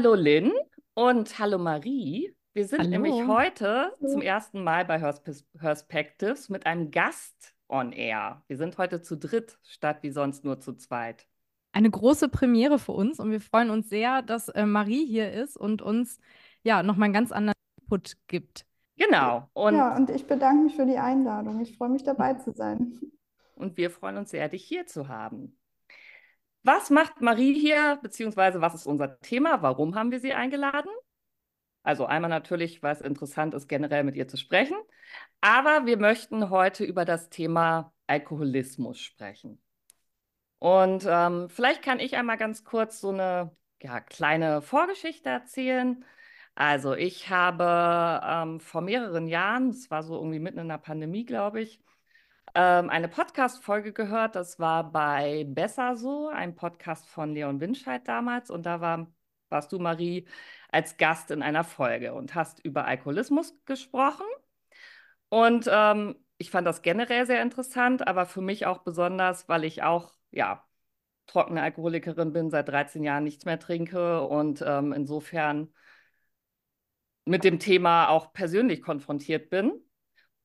Hallo Lynn und hallo Marie. Wir sind Hallo. nämlich heute zum ersten Mal bei Herspes- Herspectives mit einem Gast on Air. Wir sind heute zu dritt statt wie sonst nur zu zweit. Eine große Premiere für uns und wir freuen uns sehr, dass äh, Marie hier ist und uns ja nochmal einen ganz anderen Input gibt. Genau. Und, Ja, und ich bedanke mich für die Einladung. Ich freue mich dabei zu sein. und wir freuen uns sehr, dich hier zu haben. Was macht Marie hier, beziehungsweise was ist unser Thema? Warum haben wir sie eingeladen? Also einmal natürlich, weil es interessant ist, generell mit ihr zu sprechen. Aber wir möchten heute über das Thema Alkoholismus sprechen. Und ähm, vielleicht kann ich einmal ganz kurz so eine ja, kleine Vorgeschichte erzählen. Also ich habe ähm, vor mehreren Jahren, es war so irgendwie mitten in der Pandemie, glaube ich, ähm, eine Podcast-Folge gehört. Das war bei Besser so, ein Podcast von Leon Winscheid damals. Und da war, warst du, Marie, als Gast in einer Folge und hast über Alkoholismus gesprochen. Und ähm, ich fand das generell sehr interessant, aber für mich auch besonders, weil ich auch, ja, trockene Alkoholikerin bin, seit 13 Jahren nichts mehr trinke und ähm, insofern mit dem Thema auch persönlich konfrontiert bin.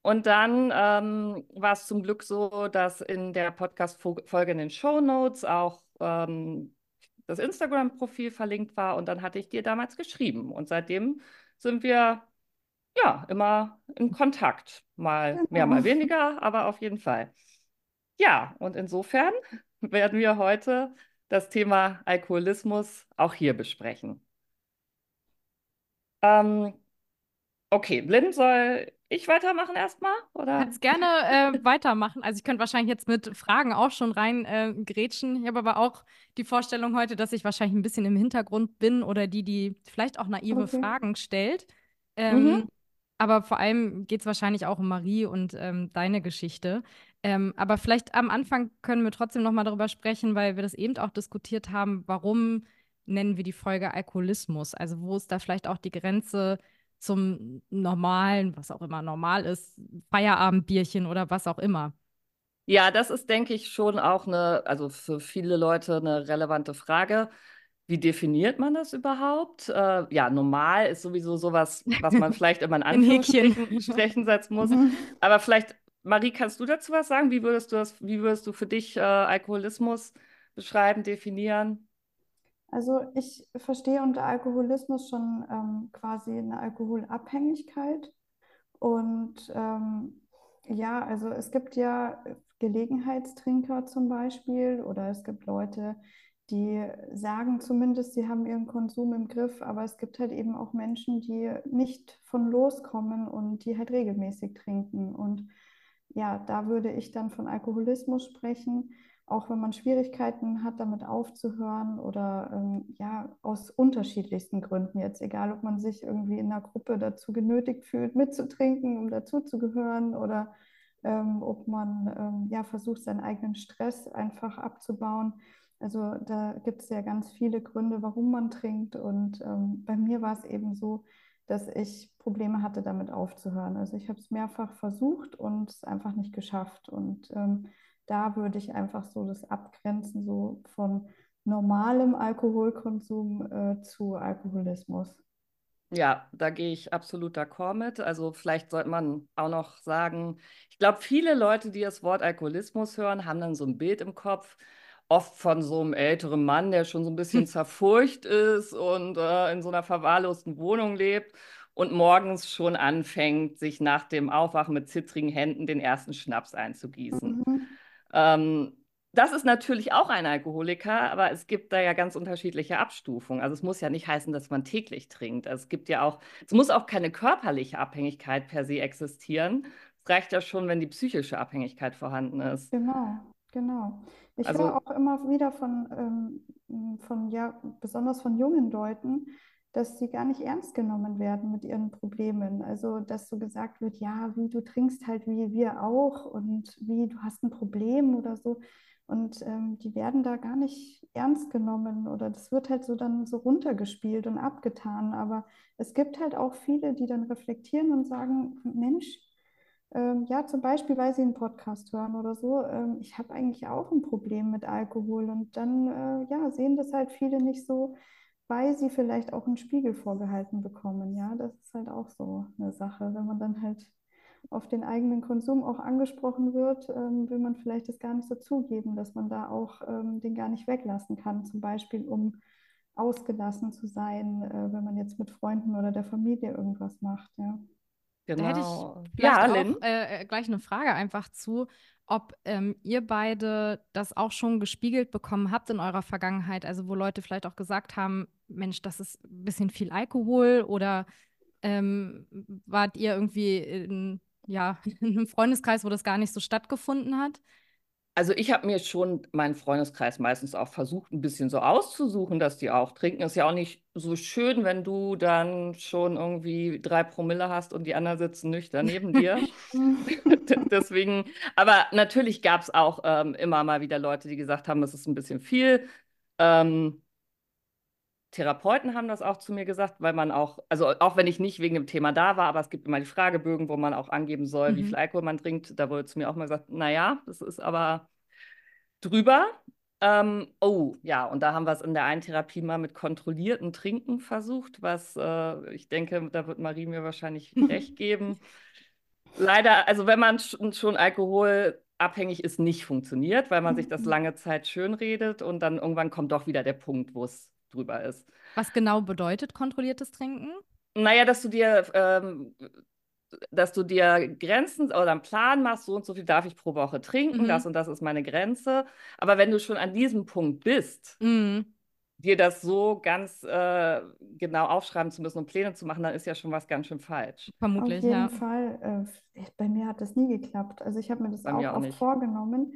Und dann ähm, war es zum Glück so, dass in der Podcast-Folge in den Show Notes auch ähm, das Instagram-Profil verlinkt war und dann hatte ich dir damals geschrieben. Und seitdem sind wir ja immer in Kontakt. Mal mehr, Genau. mal weniger, aber auf jeden Fall. Ja, und insofern werden wir heute das Thema Alkoholismus auch hier besprechen. Ähm, okay, Lynn, soll ich weitermachen erstmal? Oder? Kannst gerne äh, weitermachen. Also ich könnte wahrscheinlich jetzt mit Fragen auch schon rein äh, grätschen. Ich habe aber auch die Vorstellung heute, dass ich wahrscheinlich ein bisschen im Hintergrund bin oder die, die vielleicht auch naive Okay. Fragen stellt. Ähm, Mhm. Aber vor allem geht es wahrscheinlich auch um Marie und ähm, deine Geschichte. Ähm, aber vielleicht am Anfang können wir trotzdem noch mal darüber sprechen, weil wir das eben auch diskutiert haben, warum nennen wir die Folge Alkoholismus? Also wo ist da vielleicht auch die Grenze zum normalen, was auch immer normal ist, Feierabendbierchen oder was auch immer? Ja, das ist, denke ich, schon auch eine, also für viele Leute eine relevante Frage. Wie definiert man das überhaupt? Äh, ja, normal ist sowieso sowas, was man vielleicht immer in. Anführungsstrichen Strichen setzen muss. Mhm. Aber vielleicht, Marie, kannst du dazu was sagen? Wie würdest du das, wie würdest du für dich äh, Alkoholismus beschreiben, definieren? Also ich verstehe unter Alkoholismus schon ähm, quasi eine Alkoholabhängigkeit. Und ähm, ja, also es gibt ja Gelegenheitstrinker zum Beispiel oder es gibt Leute, die sagen zumindest, sie haben ihren Konsum im Griff, aber es gibt halt eben auch Menschen, die nicht von loskommen und die halt regelmäßig trinken. Und ja, da würde ich dann von Alkoholismus sprechen, auch wenn man Schwierigkeiten hat, damit aufzuhören oder ähm, ja, aus unterschiedlichsten Gründen jetzt, egal ob man sich irgendwie in einer Gruppe dazu genötigt fühlt, mitzutrinken, um dazuzugehören oder ähm, ob man ähm, ja versucht, seinen eigenen Stress einfach abzubauen. Also da gibt es ja ganz viele Gründe, warum man trinkt. Und ähm, bei mir war es eben so, dass ich Probleme hatte, damit aufzuhören. Also ich habe es mehrfach versucht und es einfach nicht geschafft. Und ähm, da würde ich einfach so das abgrenzen, so von normalem Alkoholkonsum äh, zu Alkoholismus. Ja, da gehe ich absolut d'accord mit. Also vielleicht sollte man auch noch sagen, ich glaube, viele Leute, die das Wort Alkoholismus hören, haben dann so ein Bild im Kopf, oft von so einem älteren Mann, der schon so ein bisschen zerfurcht ist und äh, in so einer verwahrlosten Wohnung lebt und morgens schon anfängt, sich nach dem Aufwachen mit zittrigen Händen den ersten Schnaps einzugießen. Mhm. Ähm, das ist natürlich auch ein Alkoholiker, aber es gibt da ja ganz unterschiedliche Abstufungen. Also es muss ja nicht heißen, dass man täglich trinkt. Es gibt ja auch, es muss auch keine körperliche Abhängigkeit per se existieren. Es reicht ja schon, wenn die psychische Abhängigkeit vorhanden ist. Genau, genau. Ich Also- höre auch immer wieder von, ähm, von, ja, besonders von jungen Leuten, dass sie gar nicht ernst genommen werden mit ihren Problemen. Also, dass so gesagt wird, ja, wie du trinkst halt wie wir auch und wie du hast ein Problem oder so. Und ähm, die werden da gar nicht ernst genommen oder das wird halt so dann so runtergespielt und abgetan. Aber es gibt halt auch viele, die dann reflektieren und sagen, Mensch, ähm, ja, zum Beispiel, weil sie einen Podcast hören oder so. Ähm, ich habe eigentlich auch ein Problem mit Alkohol und dann äh, ja, sehen das halt viele nicht so, weil sie vielleicht auch einen Spiegel vorgehalten bekommen. Ja, das ist halt auch so eine Sache. Wenn man dann halt auf den eigenen Konsum auch angesprochen wird, ähm, will man vielleicht das gar nicht so zugeben, dass man da auch ähm, den gar nicht weglassen kann. Zum Beispiel, um ausgelassen zu sein, äh, wenn man jetzt mit Freunden oder der Familie irgendwas macht. Ja. Genau. Da hätte ich genau. ja, auch äh, äh, gleich eine Frage einfach zu, ob ähm, ihr beide das auch schon gespiegelt bekommen habt in eurer Vergangenheit, also wo Leute vielleicht auch gesagt haben, Mensch, das ist ein bisschen viel Alkohol oder ähm, wart ihr irgendwie in, ja, in einem Freundeskreis, wo das gar nicht so stattgefunden hat? Also ich habe mir schon meinen Freundeskreis meistens auch versucht, ein bisschen so auszusuchen, dass die auch trinken. Ist ja auch nicht so schön, wenn du dann schon irgendwie drei Promille hast und die anderen sitzen nüchtern neben dir. Deswegen, aber natürlich gab es auch ähm, immer mal wieder Leute, die gesagt haben, es ist ein bisschen viel. Ähm, Therapeuten haben das auch zu mir gesagt, weil man auch, also auch wenn ich nicht wegen dem Thema da war, aber es gibt immer die Fragebögen, wo man auch angeben soll, mhm. wie viel Alkohol man trinkt. Da wurde zu mir auch mal gesagt, naja, das ist aber drüber. Ähm, oh, ja, und da haben wir es in der einen Therapie mal mit kontrolliertem Trinken versucht, was äh, ich denke, da wird Marie mir wahrscheinlich recht geben. Leider, also wenn man schon alkoholabhängig ist, nicht funktioniert, weil man sich das mhm. lange Zeit schönredet und dann irgendwann kommt doch wieder der Punkt, wo es drüber ist. Was genau bedeutet kontrolliertes Trinken? Naja, dass du dir, ähm, dass du dir Grenzen oder einen Plan machst, so und so viel darf ich pro Woche trinken, mhm. das und das ist meine Grenze. Aber wenn du schon an diesem Punkt bist, mhm. dir das so ganz äh, genau aufschreiben zu müssen und Pläne zu machen, dann ist ja schon was ganz schön falsch. Vermutlich, Auf jeden ja. Fall. Äh, bei mir hat das nie geklappt. Also ich habe mir das bei auch, auch oft vorgenommen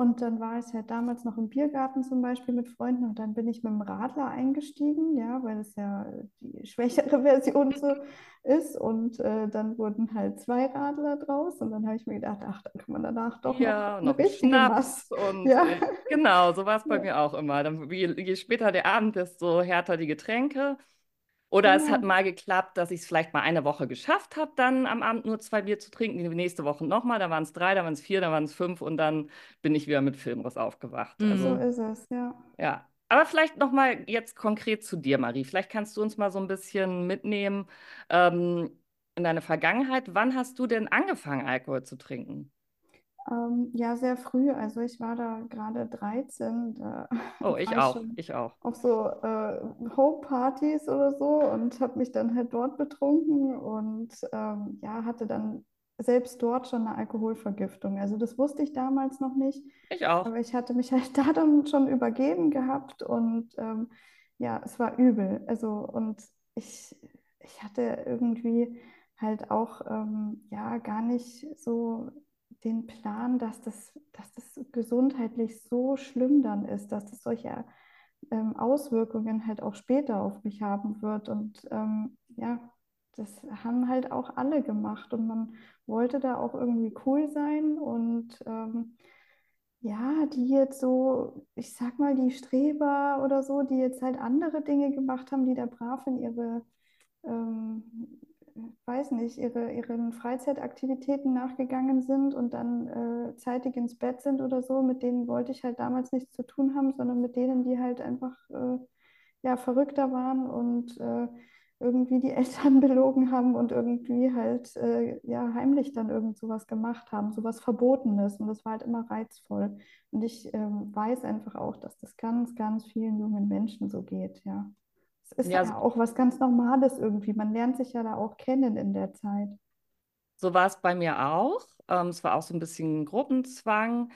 und dann war ich halt damals noch im Biergarten zum Beispiel mit Freunden und dann bin ich mit dem Radler eingestiegen, ja, weil es ja die schwächere Version so ist. Und äh, dann wurden halt zwei Radler draus und dann habe ich mir gedacht, ach, dann kann man danach doch ja, noch, noch Schnaps und ja. äh, genau, so war es bei ja. mir auch immer. Dann, je, je später der Abend, desto härter die Getränke. Oder es hat mal geklappt, dass ich es vielleicht mal eine Woche geschafft habe, dann am Abend nur zwei Bier zu trinken. Die nächste Woche nochmal, da waren es drei, da waren es vier, da waren es fünf und dann bin ich wieder mit Filmriss aufgewacht. Mhm. Also, so ist es, ja. Ja. Aber vielleicht nochmal jetzt konkret zu dir, Marie. Vielleicht kannst du uns mal so ein bisschen mitnehmen ähm, in deine Vergangenheit. Wann hast du denn angefangen, Alkohol zu trinken? Ähm, ja, sehr früh. Also ich war da gerade 13. Da oh, ich auch. Ich auch. Auf so äh, Hope-Partys oder so und habe mich dann halt dort betrunken und ähm, ja, hatte dann selbst dort schon eine Alkoholvergiftung. Also das wusste ich damals noch nicht. Ich auch. Aber ich hatte mich halt da dann schon übergeben gehabt und ähm, ja, es war übel. Also und ich, ich hatte irgendwie halt auch ähm, ja gar nicht so den Plan, dass das, dass das gesundheitlich so schlimm dann ist, dass das solche ähm, Auswirkungen halt auch später auf mich haben wird. Und ähm, ja, das haben halt auch alle gemacht und man wollte da auch irgendwie cool sein und ähm, ja, die jetzt so, ich sag mal, die Streber oder so, die jetzt halt andere Dinge gemacht haben, die da brav in ihre ähm, weiß nicht, ihre, ihren Freizeitaktivitäten nachgegangen sind und dann äh, zeitig ins Bett sind oder so, mit denen wollte ich halt damals nichts zu tun haben, sondern mit denen, die halt einfach äh, ja, verrückter waren und äh, irgendwie die Eltern belogen haben und irgendwie halt äh, ja, heimlich dann irgend sowas gemacht haben, sowas Verbotenes. Und das war halt immer reizvoll. Und ich ähm, weiß einfach auch, dass das ganz, ganz vielen jungen Menschen so geht, ja. Es ist ja, ja auch was ganz Normales irgendwie. Man lernt sich ja da auch kennen in der Zeit. So war es bei mir auch. Ähm, es war auch so ein bisschen Gruppenzwang.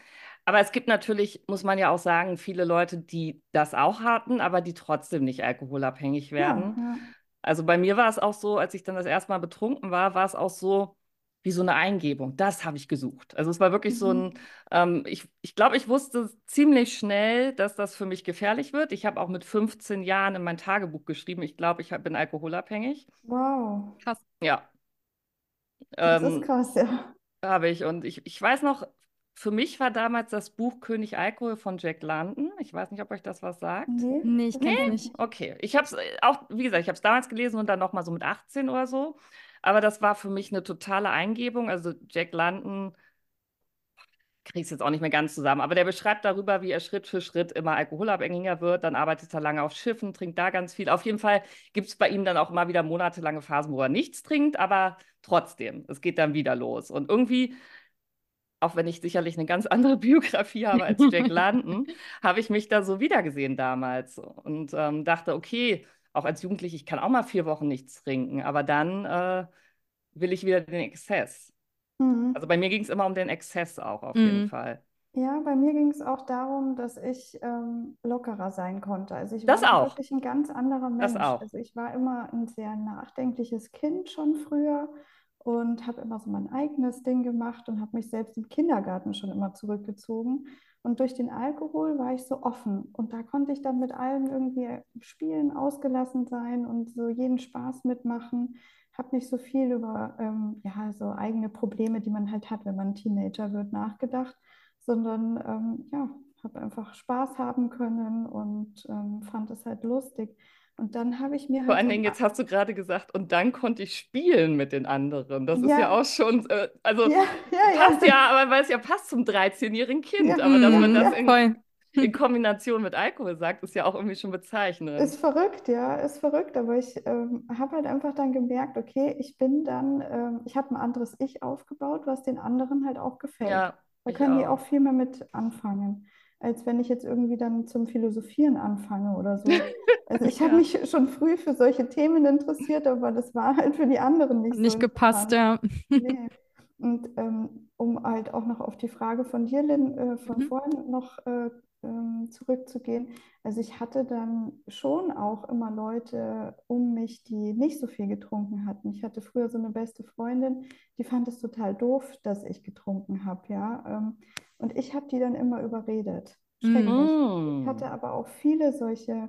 Aber es gibt natürlich, muss man ja auch sagen, viele Leute, die das auch hatten, aber die trotzdem nicht alkoholabhängig werden. Ja, ja. Also bei mir war es auch so, als ich dann das erste Mal betrunken war, war es auch so, wie so eine Eingebung. Das habe ich gesucht. Also es war wirklich mhm. so ein, ähm, ich, ich glaube, ich wusste ziemlich schnell, dass das für mich gefährlich wird. Ich habe auch mit 15 Jahren in mein Tagebuch geschrieben, ich glaube, ich bin alkoholabhängig. Wow. Krass. Ja. Das ähm, ist krass, ja. Habe ich. Und ich, ich weiß noch, für mich war damals das Buch König Alkohol von Jack London. Ich weiß nicht, ob euch das was sagt. Nee, nee ich kenne nee? nicht. Okay. Ich habe es auch, wie gesagt, ich habe es damals gelesen und dann nochmal so mit 18 oder so. Aber das war für mich eine totale Eingebung. Also Jack London, kriege es jetzt auch nicht mehr ganz zusammen, aber der beschreibt darüber, wie er Schritt für Schritt immer alkoholabhängiger wird. Dann arbeitet er lange auf Schiffen, trinkt da ganz viel. Auf jeden Fall gibt es bei ihm dann auch immer wieder monatelange Phasen, wo er nichts trinkt, aber trotzdem, es geht dann wieder los. Und irgendwie, auch wenn ich sicherlich eine ganz andere Biografie habe als Jack London, habe ich mich da so wiedergesehen damals und ähm, dachte, okay, auch als Jugendliche, ich kann auch mal vier Wochen nichts trinken, aber dann äh, will ich wieder den Exzess. Mhm. Also bei mir ging es immer um den Exzess auch auf jeden Mhm. Fall. Ja, bei mir ging es auch darum, dass ich ähm, lockerer sein konnte. Also ich Das war auch. wirklich ein ganz anderer Das Mensch. auch. Also ich war immer ein sehr nachdenkliches Kind schon früher und habe immer so mein eigenes Ding gemacht und habe mich selbst im Kindergarten schon immer zurückgezogen. Und durch den Alkohol war ich so offen und da konnte ich dann mit allen irgendwie spielen, ausgelassen sein und so jeden Spaß mitmachen. Habe nicht so viel über ähm, ja, so eigene Probleme, die man halt hat, wenn man Teenager wird, nachgedacht sondern ähm, ja, habe einfach Spaß haben können und ähm, fand es halt lustig. Und dann habe ich mir Vor halt allen Dingen, jetzt hast du gerade gesagt, und dann konnte ich spielen mit den anderen. Das ist Ja. ja auch schon, äh, also ja, ja, passt ja, aber weil es ja passt zum 13-jährigen Kind. Ja. Aber dass man Mhm, das ja, in, in Kombination mit Alkohol sagt, ist ja auch irgendwie schon bezeichnend. Ist verrückt, ja, ist verrückt, aber ich ähm, habe halt einfach dann gemerkt, okay, ich bin dann, ähm, ich habe ein anderes Ich aufgebaut, was den anderen halt auch gefällt. Ja, Da können die auch. auch viel mehr mit anfangen, als wenn ich jetzt irgendwie dann zum Philosophieren anfange oder so. Also ich habe Ja. mich schon früh für solche Themen interessiert, aber das war halt für die anderen nicht Hat so nicht gepasst, ja. Nee. Und ähm, um halt auch noch auf die Frage von dir, Lynn, äh, von Mhm. vorhin noch äh, ähm, zurückzugehen. Also ich hatte dann schon auch immer Leute um mich, die nicht so viel getrunken hatten. Ich hatte früher so eine beste Freundin, die fand es total doof, dass ich getrunken habe, ja. Ähm, und ich habe die dann immer überredet. Schrecklich. Ich hatte Mm. aber auch viele solche,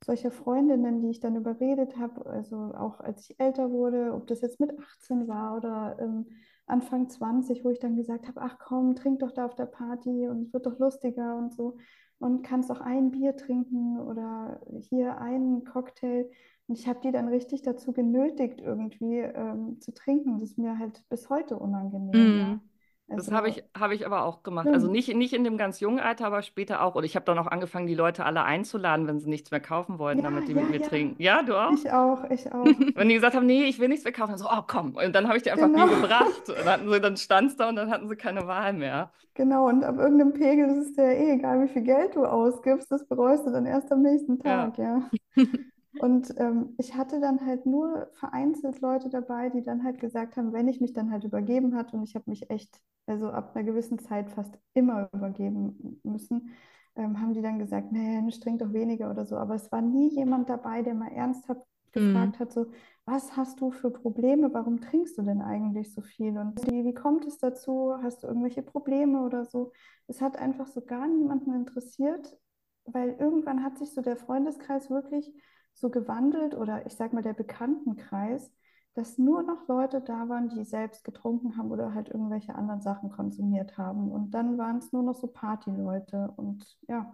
solche Freundinnen, die ich dann überredet habe, also auch als ich älter wurde, ob das jetzt mit 18 war oder ähm, Anfang 20, wo ich dann gesagt habe, ach komm, trink doch da auf der Party und es wird doch lustiger und so und kannst auch ein Bier trinken oder hier einen Cocktail. Und ich habe die dann richtig dazu genötigt, irgendwie ähm, zu trinken. Das ist mir halt bis heute unangenehm, ja. Mhm. Das Also habe ich, habe ich aber auch gemacht. Also schlimm. nicht, nicht in dem ganz jungen Alter, aber später auch. Und ich habe dann auch angefangen, die Leute alle einzuladen, wenn sie nichts mehr kaufen wollten, Ja, damit die ja, mit mir ja. trinken. Ja, du auch? Ich auch, ich auch. Wenn die gesagt haben, nee, ich will nichts mehr kaufen, dann so, oh komm. Und dann habe ich dir einfach Bier Genau. gebracht. Und dann, hatten sie, dann stand es da und dann hatten sie keine Wahl mehr. Genau, und ab irgendeinem Pegel ist es dir eh egal, wie viel Geld du ausgibst, das bereust du dann erst am nächsten. Tag, ja. Und ähm, ich hatte dann halt nur vereinzelt Leute dabei, die dann halt gesagt haben, wenn ich mich dann halt übergeben hatte, und ich habe mich echt, also ab einer gewissen Zeit fast immer übergeben müssen, ähm, haben die dann gesagt, Mensch, trink doch weniger oder so. Aber es war nie jemand dabei, der mal ernsthaft gefragt hat, so, was hast du für Probleme? Warum trinkst du denn eigentlich so viel? Und wie, wie kommt es dazu? Hast du irgendwelche Probleme oder so? Es hat einfach so gar niemanden interessiert, weil irgendwann hat sich so der Freundeskreis wirklich so gewandelt oder ich sag mal der Bekanntenkreis, dass nur noch Leute da waren, die selbst getrunken haben oder halt irgendwelche anderen Sachen konsumiert haben. Und dann waren es nur noch so Partyleute. Und ja,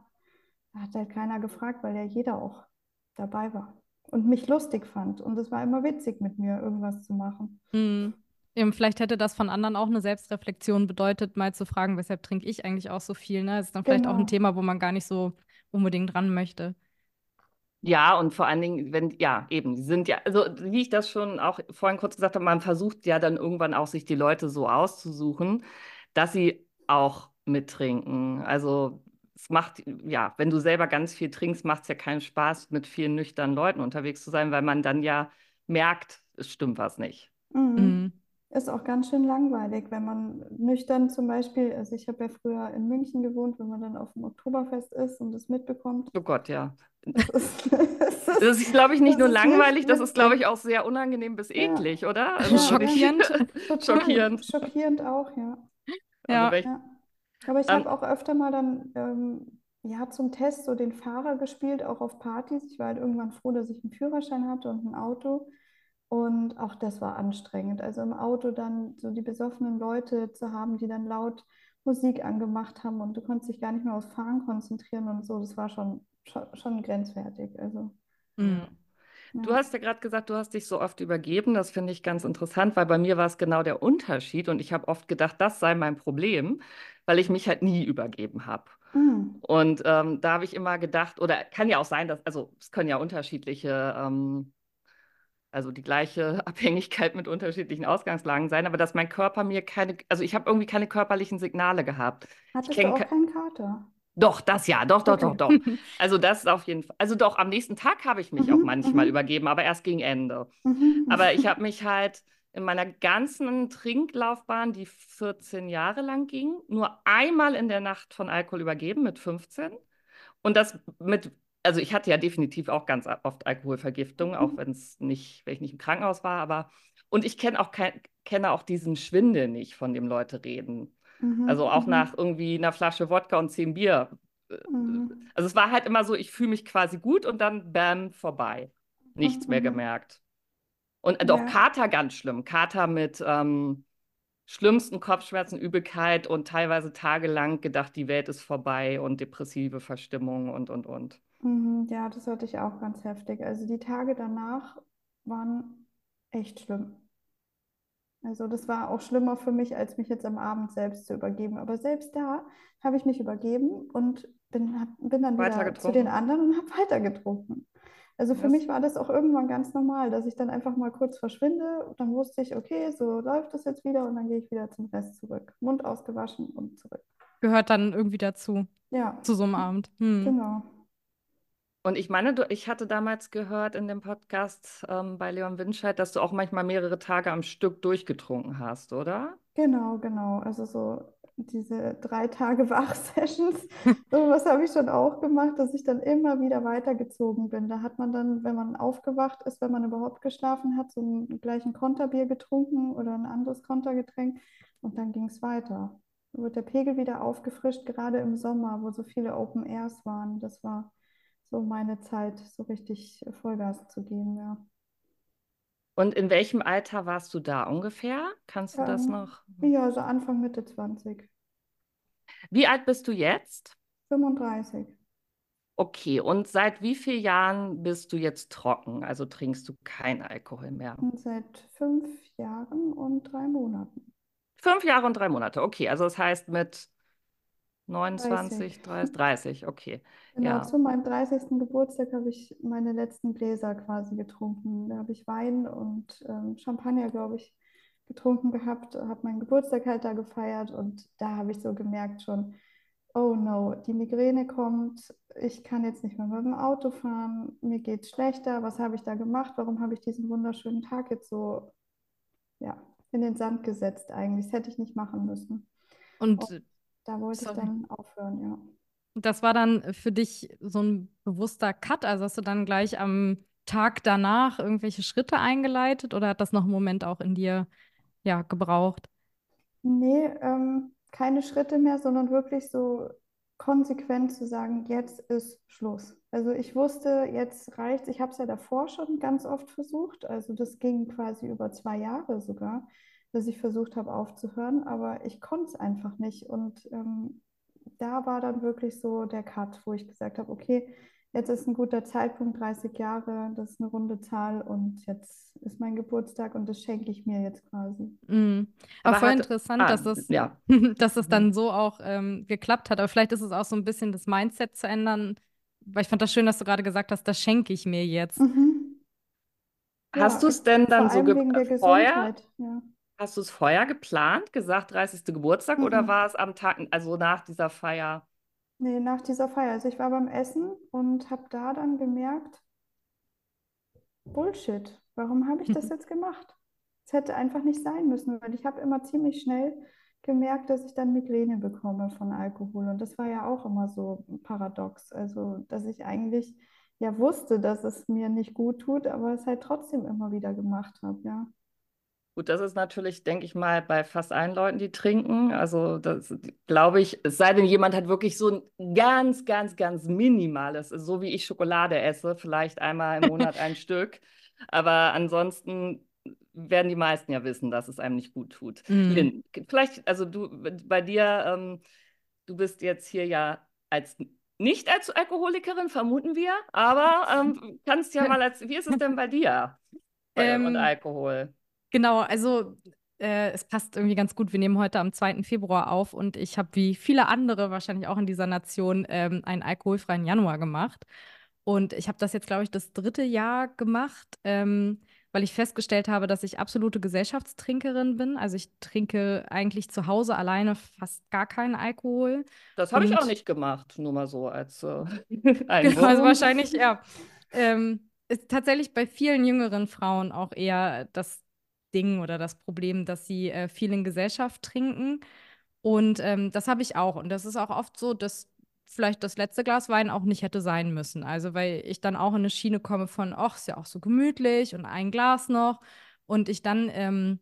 da hat halt keiner gefragt, weil ja jeder auch dabei war und mich lustig fand. Und es war immer witzig, mit mir irgendwas zu machen. Mhm. Eben, vielleicht hätte das von anderen auch eine Selbstreflexion bedeutet, mal zu fragen, weshalb trinke ich eigentlich auch so viel. Ne? Das ist dann vielleicht auch ein Genau. Thema, wo man gar nicht so unbedingt dran möchte. Ja, und vor allen Dingen, wenn, ja, eben, die sind ja, also wie ich das schon auch vorhin kurz gesagt habe, man versucht ja dann irgendwann auch, sich die Leute so auszusuchen, dass sie auch mittrinken. Also es macht, ja, wenn du selber ganz viel trinkst, macht es ja keinen Spaß, mit vielen nüchternen Leuten unterwegs zu sein, weil man dann ja merkt, es stimmt was nicht. Mhm. Ist auch ganz schön langweilig, wenn man nüchtern zum Beispiel, also ich habe ja früher in München gewohnt, wenn man dann auf dem Oktoberfest ist und das mitbekommt. Oh Gott, ja. Das ist, das Das ist, ist, glaube ich, nicht nur langweilig, das ist, glaube ich, auch sehr unangenehm bis Ja. eklig, oder? Also ja. Schockierend. Schockierend. schockierend auch, ja. Also Ja. welch, Ja. Aber ich habe auch öfter mal dann ähm, ja, zum Test so den Fahrer gespielt, auch auf Partys. Ich war halt irgendwann froh, dass ich einen Führerschein hatte und ein Auto. Und auch das war anstrengend. Also im Auto dann so die besoffenen Leute zu haben, die dann laut Musik angemacht haben und du konntest dich gar nicht mehr aufs Fahren konzentrieren und so. Das war schon, schon, schon grenzwertig. Also Mhm. Du hast ja gerade gesagt, du hast dich so oft übergeben. Das finde ich ganz interessant, weil bei mir war es genau der Unterschied und ich habe oft gedacht, das sei mein Problem, weil ich mich halt nie übergeben habe. Mhm. Und ähm, da habe ich immer gedacht, oder kann ja auch sein, dass, also es können ja unterschiedliche, ähm, also die gleiche Abhängigkeit mit unterschiedlichen Ausgangslagen sein, aber dass mein Körper mir keine, also ich habe irgendwie keine körperlichen Signale gehabt. Ich Hattest du auch ke- keinen Kater? Doch, das ja, doch, doch, doch, Okay. doch. Also das ist auf jeden Fall, also doch, am nächsten Tag habe ich mich auch Mhm, manchmal mhm. übergeben, aber erst gegen Ende. Mhm. Aber ich habe mich halt in meiner ganzen Trinklaufbahn, die 14 Jahre lang ging, nur einmal in der Nacht von Alkohol übergeben mit 15. Und das mit, also ich hatte ja definitiv auch ganz oft Alkoholvergiftung, auch Mhm. wenn es nicht, wenn ich nicht im Krankenhaus war, aber und ich kenne auch kein, kenne auch diesen Schwindel nicht, von dem Leute reden. Mhm, Also auch mhm, nach irgendwie einer Flasche Wodka und zehn Bier. mhm. Also es war halt immer so, ich fühle mich quasi gut und dann bam, vorbei. Nichts mehr Mhm. gemerkt. Und doch Ja. Kater ganz schlimm. Kater mit ähm, schlimmsten Kopfschmerzen, Übelkeit und teilweise tagelang gedacht, die Welt ist vorbei und depressive Verstimmung und, und, und. Mhm, Ja, das hatte ich auch ganz heftig. Also die Tage danach waren echt schlimm. Also das war auch schlimmer für mich, als mich jetzt am Abend selbst zu übergeben. Aber selbst da habe ich mich übergeben und bin, hab, bin dann wieder zu den anderen und habe weiter getrunken. Also für Das, mich war das auch irgendwann ganz normal, dass ich dann einfach mal kurz verschwinde. Und dann wusste ich, okay, so läuft das jetzt wieder und dann gehe ich wieder zum Rest zurück. Mund ausgewaschen und zurück. Gehört dann irgendwie dazu, Ja, zu so einem Abend. Hm. genau. Und ich meine, du, ich hatte damals gehört in dem Podcast ähm, bei Leon Winscheid, dass du auch manchmal mehrere Tage am Stück durchgetrunken hast, oder? Genau, genau. Also so diese drei Tage Wach-Sessions, sowas habe ich schon auch gemacht, dass ich dann immer wieder weitergezogen bin. Da hat man dann, wenn man aufgewacht ist, wenn man überhaupt geschlafen hat, so einen gleichen Konterbier getrunken oder ein anderes Kontergetränk und dann ging es weiter. Dann wird der Pegel wieder aufgefrischt, gerade im Sommer, wo so viele Open Airs waren. Das war so meine Zeit, so richtig Vollgas zu geben, ja. Und in welchem Alter warst du da ungefähr? Kannst du das Ähm, noch? ja, so Anfang, Mitte 20, Wie alt bist du jetzt? 35. Okay, und seit wie vielen Jahren bist du jetzt trocken? Also trinkst du keinen Alkohol mehr? Und seit fünf Jahren und drei Monaten. Fünf Jahre und drei Monate. Okay, also das heißt mit 30. 29, 30, 30. Okay, Genau, ja. zu meinem 30. Geburtstag habe ich meine letzten Gläser quasi getrunken. Da habe ich Wein und ähm, Champagner, glaube ich, getrunken gehabt, habe meinen Geburtstag halt da gefeiert und da habe ich so gemerkt schon, oh no, die Migräne kommt, ich kann jetzt nicht mehr mit dem Auto fahren, mir geht es schlechter, was habe ich da gemacht, warum habe ich diesen wunderschönen Tag jetzt so, ja, in den Sand gesetzt eigentlich, das hätte ich nicht machen müssen. Und Und da wollte ich sorry. dann aufhören, ja. Das war dann für dich so ein bewusster Cut? Also hast du dann gleich am Tag danach irgendwelche Schritte eingeleitet oder hat das noch einen Moment auch in dir ja, gebraucht? Nee, ähm, keine Schritte mehr, sondern wirklich so konsequent zu sagen, jetzt ist Schluss. Also ich wusste, jetzt reicht's. Ich habe es ja davor schon ganz oft versucht. Also das ging quasi über zwei Jahre sogar, dass ich versucht habe aufzuhören, aber ich konnte es einfach nicht. Und ähm, da war dann wirklich so der Cut, wo ich gesagt habe, okay, jetzt ist ein guter Zeitpunkt, 30 Jahre, das ist eine runde Zahl und jetzt ist mein Geburtstag und das schenke ich mir jetzt quasi. Mhm. Aber Aber voll hat, interessant, ah, dass das, ja. dass das Mhm. dann so auch ähm, geklappt hat. Aber vielleicht ist es auch so ein bisschen das Mindset zu ändern. Weil ich fand das schön, dass du gerade gesagt hast, das schenke ich mir jetzt. Mhm. Hast Ja, du es denn dann so allem ge wegen der vorher, Gesundheit, ja. Hast du es vorher geplant, gesagt, 30. Geburtstag, oder Mhm. war es am Tag, also nach dieser Feier? Nee, nach dieser Feier. Also ich war beim Essen und habe da dann gemerkt, Bullshit, warum habe ich das jetzt gemacht? Es hätte einfach nicht sein müssen, weil ich habe immer ziemlich schnell gemerkt, dass ich dann Migräne bekomme von Alkohol. Und das war ja auch immer so paradox. Also, dass ich eigentlich ja wusste, dass es mir nicht gut tut, aber es halt trotzdem immer wieder gemacht habe, ja. Gut, das ist natürlich, denke ich mal, bei fast allen Leuten, die trinken. Also das glaube ich, es sei denn, jemand hat wirklich so ein ganz, ganz, ganz minimales, so wie ich Schokolade esse, vielleicht einmal im Monat ein Stück. Aber ansonsten werden die meisten ja wissen, dass es einem nicht gut tut. Mhm. Vielleicht, also du, bei dir, ähm, du bist jetzt hier ja als nicht als Alkoholikerin, vermuten wir, aber ähm, kannst ja mal als, wie ist es denn bei dir? Bei ähm, und Alkohol. Genau, also äh, es passt irgendwie ganz gut. Wir nehmen heute am 2. Februar auf und ich habe wie viele andere wahrscheinlich auch in dieser Nation ähm, einen alkoholfreien Januar gemacht. Und ich habe das jetzt, glaube ich, das dritte Jahr gemacht. Ähm, weil ich festgestellt habe, dass ich absolute Gesellschaftstrinkerin bin. Also ich trinke eigentlich zu Hause alleine fast gar keinen Alkohol. Das habe ich auch nicht gemacht, nur mal so als äh, Genau, also wahrscheinlich, ja. Ähm, ist tatsächlich bei vielen jüngeren Frauen auch eher das Ding oder das Problem, dass sie äh, viel in Gesellschaft trinken. Und ähm, das habe ich auch. Und das ist auch oft so, dass vielleicht das letzte Glas Wein auch nicht hätte sein müssen. Also, weil ich dann auch in eine Schiene komme von, ach, ist ja auch so gemütlich und ein Glas noch. Und ich dann ähm,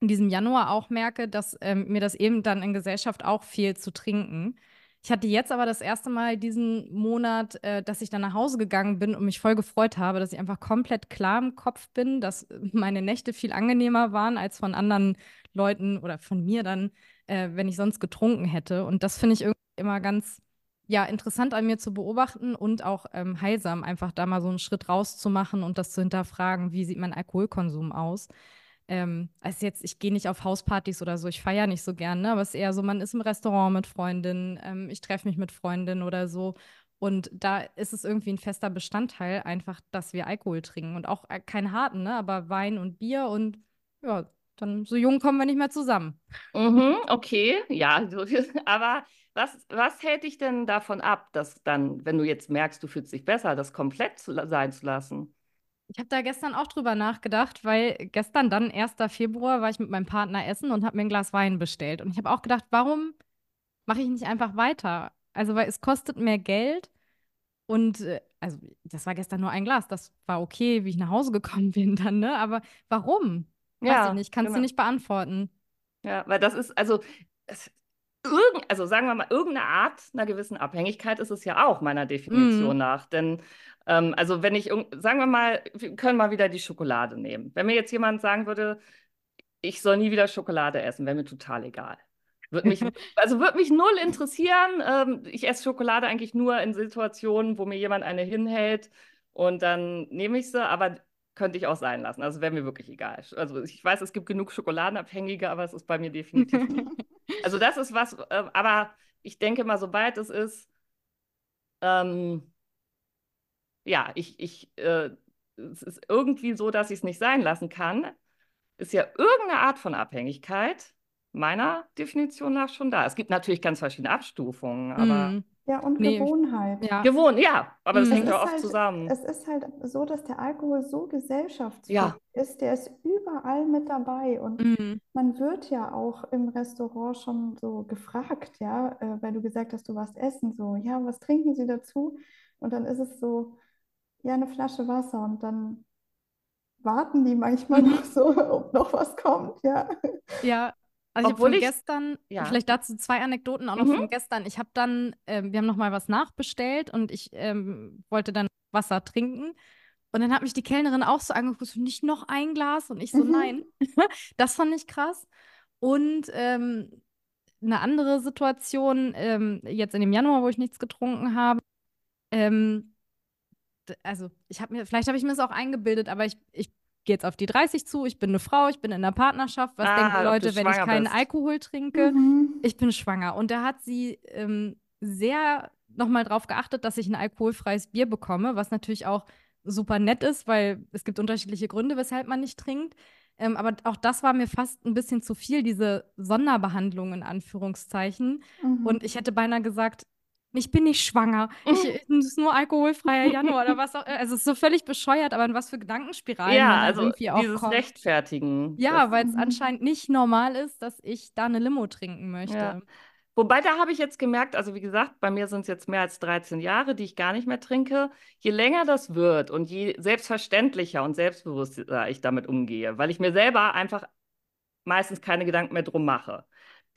in diesem Januar auch merke, dass ähm, mir das eben dann in Gesellschaft auch fehlt zu trinken. Ich hatte jetzt aber das erste Mal diesen Monat, äh, dass ich dann nach Hause gegangen bin und mich voll gefreut habe, dass ich einfach komplett klar im Kopf bin, dass meine Nächte viel angenehmer waren als von anderen Leuten oder von mir dann, äh, wenn ich sonst getrunken hätte. Und das finde ich immer ganz ja, interessant an mir zu beobachten und auch ähm, heilsam, einfach da mal so einen Schritt rauszumachen und das zu hinterfragen, wie sieht mein Alkoholkonsum aus. Ähm, also jetzt, ich gehe nicht auf Hauspartys oder so, ich feiere nicht so gern, ne? aber es ist eher so, man ist im Restaurant mit Freundinnen, ähm, ich treffe mich mit Freundinnen oder so. Und da ist es irgendwie ein fester Bestandteil, einfach, dass wir Alkohol trinken. Und auch äh, keinen harten, ne? aber Wein und Bier und ja, dann so jung kommen wir nicht mehr zusammen. Mhm, okay, ja, aber was, was hält dich denn davon ab, dass dann, wenn du jetzt merkst, du fühlst dich besser, das komplett zu, sein zu lassen? Ich habe da gestern auch drüber nachgedacht, weil gestern dann, 1. Februar, war ich mit meinem Partner essen und habe mir ein Glas Wein bestellt. Und ich habe auch gedacht, warum mache ich nicht einfach weiter? Also, weil es kostet mehr Geld. Und äh, also, das war gestern nur ein Glas. Das war okay, wie ich nach Hause gekommen bin dann, ne? Aber warum? Ja, Weiß ich nicht, kannst genau. du nicht beantworten. Ja, weil das ist, also, es, irgend, also sagen wir mal, irgendeine Art einer gewissen Abhängigkeit ist es ja auch meiner Definition mm. nach. Denn, ähm, also wenn ich, sagen wir mal, wir können mal wieder die Schokolade nehmen. Wenn mir jetzt jemand sagen würde, ich soll nie wieder Schokolade essen, wäre mir total egal. Würde mich, also würde mich null interessieren. Ähm, ich esse Schokolade eigentlich nur in Situationen, wo mir jemand eine hinhält und dann nehme ich sie, aber könnte ich auch sein lassen. Also wäre mir wirklich egal. Also ich weiß, es gibt genug Schokoladenabhängige, aber es ist bei mir definitiv nicht. Also das ist was, äh, aber ich denke mal, sobald es ist, ähm, ja, ich, ich, äh, es ist irgendwie so, dass ich es nicht sein lassen kann, ist ja irgendeine Art von Abhängigkeit meiner Definition nach schon da. Es gibt natürlich ganz verschiedene Abstufungen, aber. Mm. Ja, und nee. Gewohnheit. Ja. Gewohnt, ja, aber das mm. hängt ja oft halt, zusammen. Es ist halt so, dass der Alkohol so gesellschaftsfähig ja. ist, der ist überall mit dabei. Und mm. man wird ja auch im Restaurant schon so gefragt, ja, äh, weil du gesagt hast, du warst essen, so, ja, was trinken Sie dazu? Und dann ist es so, ja, eine Flasche Wasser und dann warten die manchmal mhm. noch so, ob noch was kommt, ja. Ja, also Obwohl ich habe gestern, ja. vielleicht dazu zwei Anekdoten auch noch mhm. von gestern. Ich habe dann, äh, wir haben noch mal was nachbestellt und ich ähm, wollte dann Wasser trinken. Und dann hat mich die Kellnerin auch so angeguckt, nicht noch ein Glas? Und ich so, mhm. nein. das fand ich krass. Und ähm, eine andere Situation, ähm, jetzt in dem Januar, wo ich nichts getrunken habe, ähm, also ich habe mir, vielleicht habe ich mir das auch eingebildet, aber ich, ich gehe jetzt auf die 30 zu, ich bin eine Frau, ich bin in einer Partnerschaft. Was ah, denken Leute, wenn ich keinen bist. Alkohol trinke? Mhm. Ich bin schwanger. Und da hat sie ähm, sehr nochmal drauf geachtet, dass ich ein alkoholfreies Bier bekomme, was natürlich auch super nett ist, weil es gibt unterschiedliche Gründe, weshalb man nicht trinkt. Ähm, aber auch das war mir fast ein bisschen zu viel, diese Sonderbehandlung in Anführungszeichen. Mhm. Und ich hätte beinahe gesagt, ich bin nicht schwanger. Ich, es ist nur alkoholfreier Januar oder was auch. Also es ist so völlig bescheuert, aber in was für Gedankenspiralen ja, man also irgendwie auch dieses kommt. Rechtfertigen. Ja, weil es mhm. anscheinend nicht normal ist, dass ich da eine Limo trinken möchte. Ja. Wobei, da habe ich jetzt gemerkt, also wie gesagt, bei mir sind es jetzt mehr als 13 Jahre, die ich gar nicht mehr trinke. Je länger das wird und je selbstverständlicher und selbstbewusster ich damit umgehe, weil ich mir selber einfach meistens keine Gedanken mehr drum mache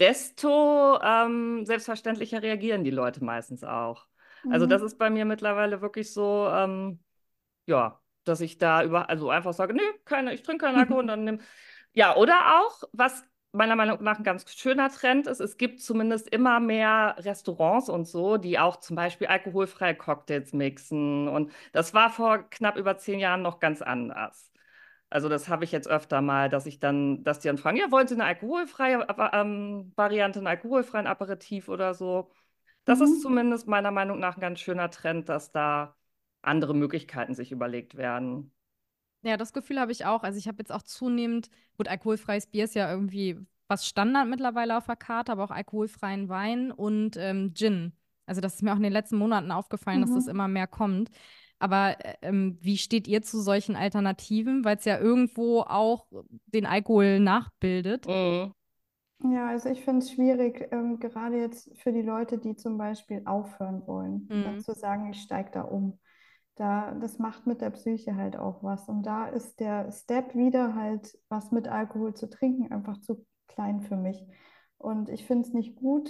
desto ähm, selbstverständlicher reagieren die Leute meistens auch. Mhm. Also das ist bei mir mittlerweile wirklich so, ähm, ja, dass ich da über, also einfach sage, nee, keine, ich trinke keinen Alkohol und dann nimm. Ja, oder auch, was meiner Meinung nach ein ganz schöner Trend ist, es gibt zumindest immer mehr Restaurants und so, die auch zum Beispiel alkoholfreie Cocktails mixen. Und das war vor knapp über zehn Jahren noch ganz anders. Also das habe ich jetzt öfter mal, dass ich dann, dass die dann fragen, ja, wollen Sie eine alkoholfreie ähm, Variante, einen alkoholfreien Aperitif oder so? Das mhm. ist zumindest meiner Meinung nach ein ganz schöner Trend, dass da andere Möglichkeiten sich überlegt werden. Ja, das Gefühl habe ich auch. Also ich habe jetzt auch zunehmend, gut, alkoholfreies Bier ist ja irgendwie was Standard mittlerweile auf der Karte, aber auch alkoholfreien Wein und ähm, Gin. Also das ist mir auch in den letzten Monaten aufgefallen, mhm. dass das immer mehr kommt. Aber äh, ähm, wie steht ihr zu solchen Alternativen? Weil es ja irgendwo auch den Alkohol nachbildet. Mhm. Ja, also ich finde es schwierig, ähm, gerade jetzt für die Leute, die zum Beispiel aufhören wollen, mhm. zu sagen, ich steige da um. Da, das macht mit der Psyche halt auch was. Und da ist der Step wieder halt, was mit Alkohol zu trinken, einfach zu klein für mich. Und ich finde es nicht gut,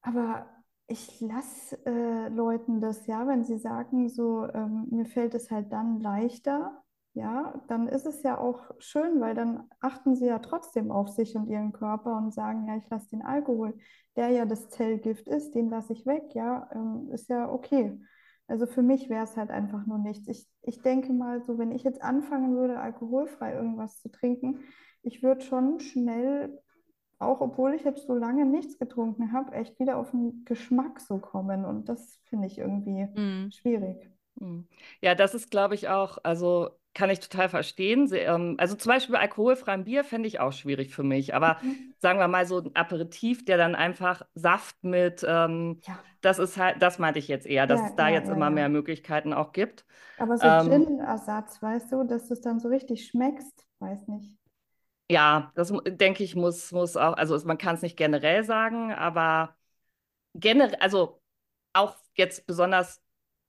aber ich lasse äh, Leuten das ja, wenn sie sagen, so, ähm, mir fällt es halt dann leichter, ja, dann ist es ja auch schön, weil dann achten sie ja trotzdem auf sich und ihren Körper und sagen, ja, ich lasse den Alkohol, der ja das Zellgift ist, den lasse ich weg, ja, ähm, ist ja okay. Also für mich wäre es halt einfach nur nichts. Ich, ich denke mal, so wenn ich jetzt anfangen würde, alkoholfrei irgendwas zu trinken, ich würde schon schnell, auch obwohl ich jetzt so lange nichts getrunken habe, echt wieder auf den Geschmack so kommen. Und das finde ich irgendwie mm. schwierig. Hm. Ja, das ist, glaube ich, auch, also kann ich total verstehen. Ähm, also zum Beispiel alkoholfreiem Bier fände ich auch schwierig für mich. Aber mhm. sagen wir mal so ein Aperitif, der dann einfach Saft mit, ähm, ja. das ist halt, das meinte ich jetzt eher, dass ja, es da ja, jetzt immer mehr Möglichkeiten auch gibt. Aber so ähm, Gin-Ersatz, weißt du, dass du es dann so richtig schmeckst, weiß nicht. Ja, das denke ich, muss, muss auch, also man kann es nicht generell sagen, aber generell, also auch jetzt besonders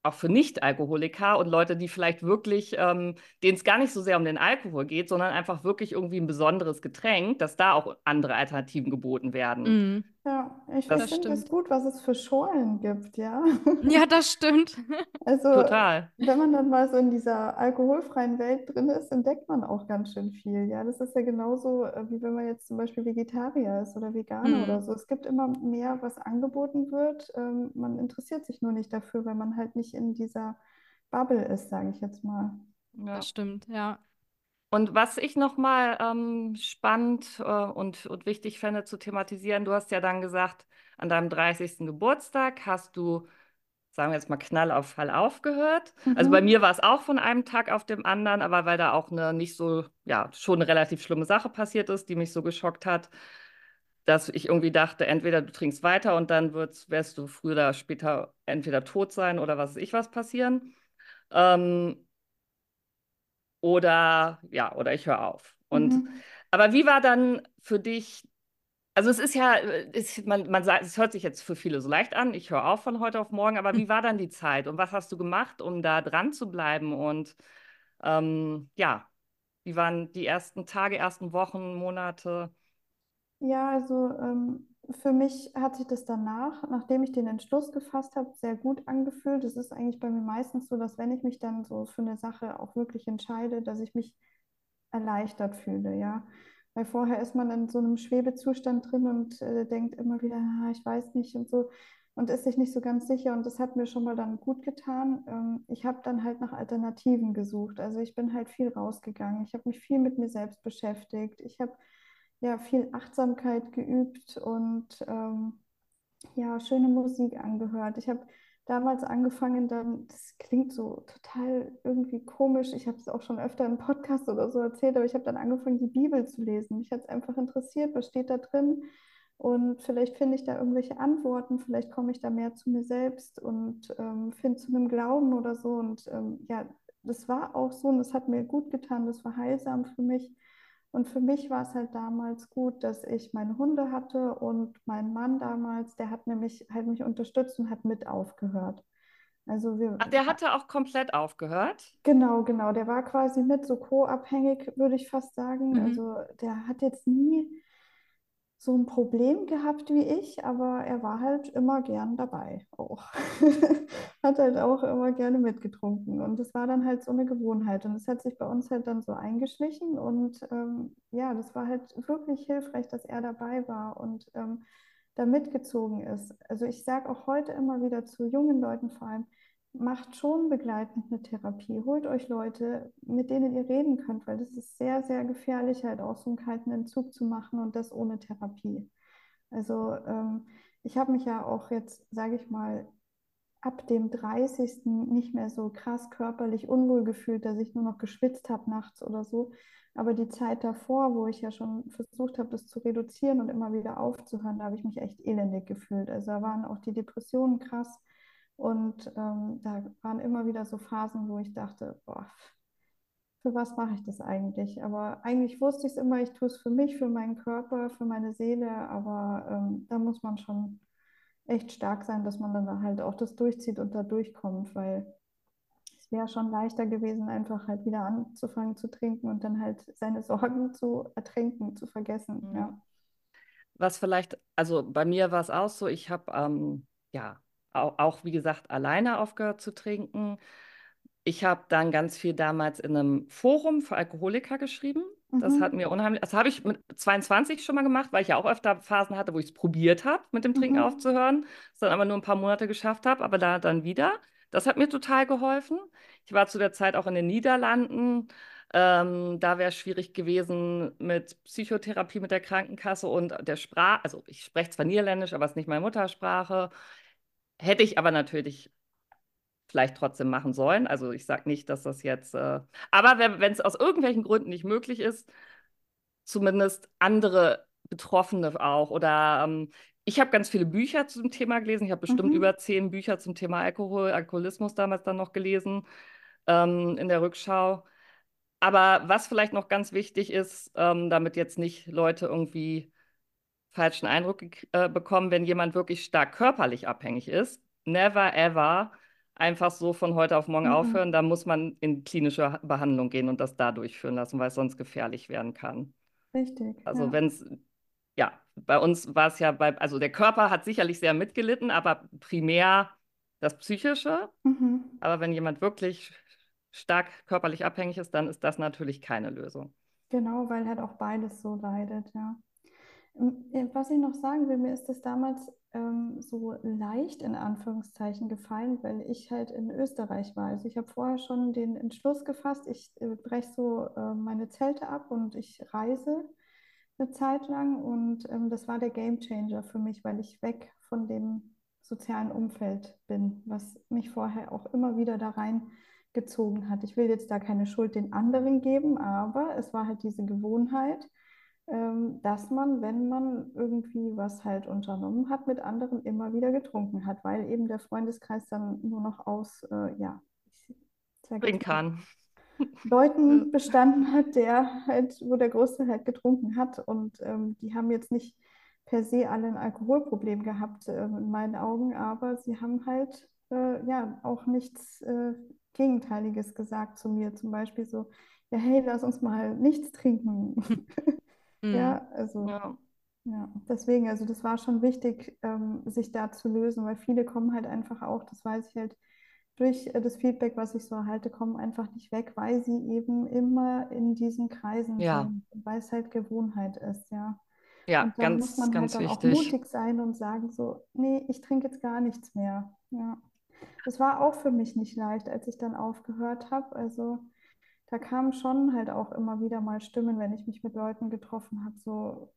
auch für Nicht-Alkoholiker und Leute, die vielleicht wirklich, ähm, denen es gar nicht so sehr um den Alkohol geht, sondern einfach wirklich irgendwie ein besonderes Getränk, dass da auch andere Alternativen geboten werden. Mhm. Ja, ich finde es gut, was es für Schorlen gibt, ja. Ja, das stimmt. Also, Total. wenn man dann mal so in dieser alkoholfreien Welt drin ist, entdeckt man auch ganz schön viel. Ja, das ist ja genauso, äh, wie wenn man jetzt zum Beispiel Vegetarier ist oder Veganer mhm. oder so. Es gibt immer mehr, was angeboten wird. Ähm, man interessiert sich nur nicht dafür, weil man halt nicht in dieser Bubble ist, sage ich jetzt mal. Ja. Das stimmt, ja. Und was ich nochmal ähm, spannend äh, und, und wichtig fände zu thematisieren, du hast ja dann gesagt, an deinem 30. Geburtstag hast du, sagen wir jetzt mal, Knall auf Fall aufgehört. Mhm. Also bei mhm. mir war es auch von einem Tag auf dem anderen, aber weil da auch eine nicht so, ja, schon eine relativ schlimme Sache passiert ist, die mich so geschockt hat, dass ich irgendwie dachte, entweder du trinkst weiter und dann wirst, wirst du früher oder später entweder tot sein oder was weiß ich was passieren. Ähm, oder ja, oder ich höre auf. Und mhm. aber wie war dann für dich? Also es ist ja, ist, man, man sagt, es hört sich jetzt für viele so leicht an, ich höre auf von heute auf morgen, aber wie war dann die Zeit und was hast du gemacht, um da dran zu bleiben? Und ähm, ja, wie waren die ersten Tage, ersten Wochen, Monate? Ja, also ähm, für mich hat sich das danach, nachdem ich den Entschluss gefasst habe, sehr gut angefühlt. Es ist eigentlich bei mir meistens so, dass wenn ich mich dann so für eine Sache auch wirklich entscheide, dass ich mich erleichtert fühle, ja. Weil vorher ist man in so einem Schwebezustand drin und äh, denkt immer wieder, ah, ich weiß nicht und so und ist sich nicht so ganz sicher. Und das hat mir schon mal dann gut getan. Ähm, ich habe dann halt nach Alternativen gesucht. Also ich bin halt viel rausgegangen. Ich habe mich viel mit mir selbst beschäftigt. Ich habe ja, viel Achtsamkeit geübt und ähm, ja, schöne Musik angehört. Ich habe damals angefangen, dann, das klingt so total irgendwie komisch, ich habe es auch schon öfter im Podcast oder so erzählt, aber ich habe dann angefangen, die Bibel zu lesen. Mich hat es einfach interessiert, was steht da drin und vielleicht finde ich da irgendwelche Antworten, vielleicht komme ich da mehr zu mir selbst und ähm, finde zu einem Glauben oder so. Und ähm, ja, das war auch so und das hat mir gut getan, das war heilsam für mich. Und für mich war es halt damals gut, dass ich meine Hunde hatte und mein Mann damals, der hat nämlich halt mich unterstützt und hat mit aufgehört. Also wir, Ach, der hatte auch komplett aufgehört? Genau, genau. Der war quasi mit so co-abhängig, würde ich fast sagen. Mhm. Also der hat jetzt nie so ein Problem gehabt wie ich, aber er war halt immer gern dabei auch. Hat halt auch immer gerne mitgetrunken. Und das war dann halt so eine Gewohnheit. Und es hat sich bei uns halt dann so eingeschlichen. Und ähm, ja, das war halt wirklich hilfreich, dass er dabei war und ähm, da mitgezogen ist. Also ich sage auch heute immer wieder zu jungen Leuten vor allem, macht schon begleitend eine Therapie. Holt euch Leute, mit denen ihr reden könnt, weil das ist sehr, sehr gefährlich, halt auch so einen kalten Entzug zu machen und das ohne Therapie. Also ähm, ich habe mich ja auch jetzt, sage ich mal, ab dem 30. nicht mehr so krass körperlich unwohl gefühlt, dass ich nur noch geschwitzt habe nachts oder so. Aber die Zeit davor, wo ich ja schon versucht habe, das zu reduzieren und immer wieder aufzuhören, da habe ich mich echt elendig gefühlt. Also da waren auch die Depressionen krass und ähm, da waren immer wieder so Phasen, wo ich dachte, boah, für was mache ich das eigentlich? Aber eigentlich wusste ich es immer, ich tue es für mich, für meinen Körper, für meine Seele, aber ähm, da muss man schon echt stark sein, dass man dann halt auch das durchzieht und da durchkommt, weil es wäre schon leichter gewesen, einfach halt wieder anzufangen zu trinken und dann halt seine Sorgen zu ertränken, zu vergessen. Mhm. Ja. Was vielleicht, also bei mir war es auch so, ich habe ähm, ja auch, auch, wie gesagt, alleine aufgehört zu trinken. Ich habe dann ganz viel damals in einem Forum für Alkoholiker geschrieben. Das mhm. hat mir unheimlich, das habe ich mit 22 schon mal gemacht, weil ich ja auch öfter Phasen hatte, wo ich es probiert habe, mit dem Trinken mhm. aufzuhören, es dann aber nur ein paar Monate geschafft habe, aber da dann wieder. Das hat mir total geholfen. Ich war zu der Zeit auch in den Niederlanden. Ähm, da wäre es schwierig gewesen mit Psychotherapie mit der Krankenkasse und der Sprache. Also ich spreche zwar Niederländisch, aber es ist nicht meine Muttersprache. Hätte ich aber natürlich vielleicht trotzdem machen sollen. Also ich sage nicht, dass das jetzt, äh, aber wenn es aus irgendwelchen Gründen nicht möglich ist, zumindest andere Betroffene auch. Oder ähm, ich habe ganz viele Bücher zum Thema gelesen. Ich habe bestimmt mhm. über zehn Bücher zum Thema Alkohol, Alkoholismus damals dann noch gelesen ähm, in der Rückschau. Aber was vielleicht noch ganz wichtig ist, ähm, damit jetzt nicht Leute irgendwie falschen Eindruck äh, bekommen, wenn jemand wirklich stark körperlich abhängig ist. Never ever einfach so von heute auf morgen mhm. aufhören. Da muss man in klinische Behandlung gehen und das da durchführen lassen, weil es sonst gefährlich werden kann. Richtig. Also ja. wenn es, ja, bei uns war es ja bei, also der Körper hat sicherlich sehr mitgelitten, aber primär das Psychische. Mhm. Aber wenn jemand wirklich stark körperlich abhängig ist, dann ist das natürlich keine Lösung. Genau, weil halt auch beides so leidet, ja. Äh, was ich noch sagen will, mir ist das damals ähm, so leicht in Anführungszeichen gefallen, weil ich halt in Österreich war. Also ich habe vorher schon den Entschluss gefasst, ich äh, breche so äh, meine Zelte ab und ich reise eine Zeit lang und ähm, das war der Game Changer für mich, weil ich weg von dem sozialen Umfeld bin, was mich vorher auch immer wieder da reingezogen hat. Ich will jetzt da keine Schuld den anderen geben, aber es war halt diese Gewohnheit ähm, dass man, wenn man irgendwie was halt unternommen hat, mit anderen immer wieder getrunken hat, weil eben der Freundeskreis dann nur noch aus, äh, ja, ich kann. Leuten bestanden hat, der halt, wo der Großteil halt getrunken hat. Und ähm, die haben jetzt nicht per se alle ein Alkoholproblem gehabt, äh, in meinen Augen, aber sie haben halt äh, ja auch nichts äh, Gegenteiliges gesagt zu mir. Zum Beispiel so, ja, hey, lass uns mal nichts trinken. Ja, mhm. also ja. ja, deswegen, also das war schon wichtig, ähm, sich da zu lösen, weil viele kommen halt einfach auch, das weiß ich halt durch äh, das Feedback, was ich so erhalte, kommen einfach nicht weg, weil sie eben immer in diesen Kreisen ja. sind, weil es halt Gewohnheit ist, ja. Ja, und dann ganz, muss man ganz halt dann wichtig. auch mutig sein und sagen so, nee, ich trinke jetzt gar nichts mehr. Ja. Das war auch für mich nicht leicht, als ich dann aufgehört habe. Also da kamen schon halt auch immer wieder mal Stimmen, wenn ich mich mit Leuten getroffen habe, so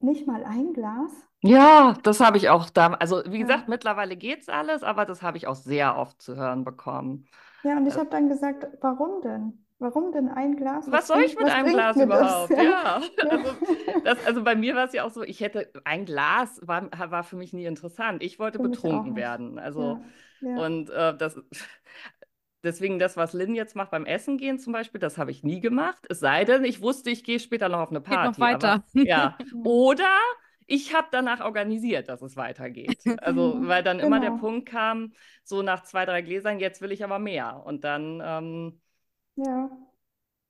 nicht mal ein Glas. Ja, das habe ich auch da. Also wie gesagt, ja. mittlerweile geht es alles, aber das habe ich auch sehr oft zu hören bekommen. Ja, und ich äh, habe dann gesagt, warum denn? Warum denn ein Glas? Was, was soll ich mit einem Glas überhaupt? Ja. ja. Also, das, also, bei mir war es ja auch so, ich hätte ein Glas war, war für mich nie interessant. Ich wollte für betrunken werden. Also ja. und äh, das Deswegen das, was Lynn jetzt macht beim Essen gehen zum Beispiel, das habe ich nie gemacht. Es sei denn, ich wusste, ich gehe später noch auf eine Party. Geht noch weiter. Aber, ja. Oder ich habe danach organisiert, dass es weitergeht. Also, weil dann genau. immer der genau. Punkt kam, so nach zwei, drei Gläsern, jetzt will ich aber mehr. Und dann, ähm, ja.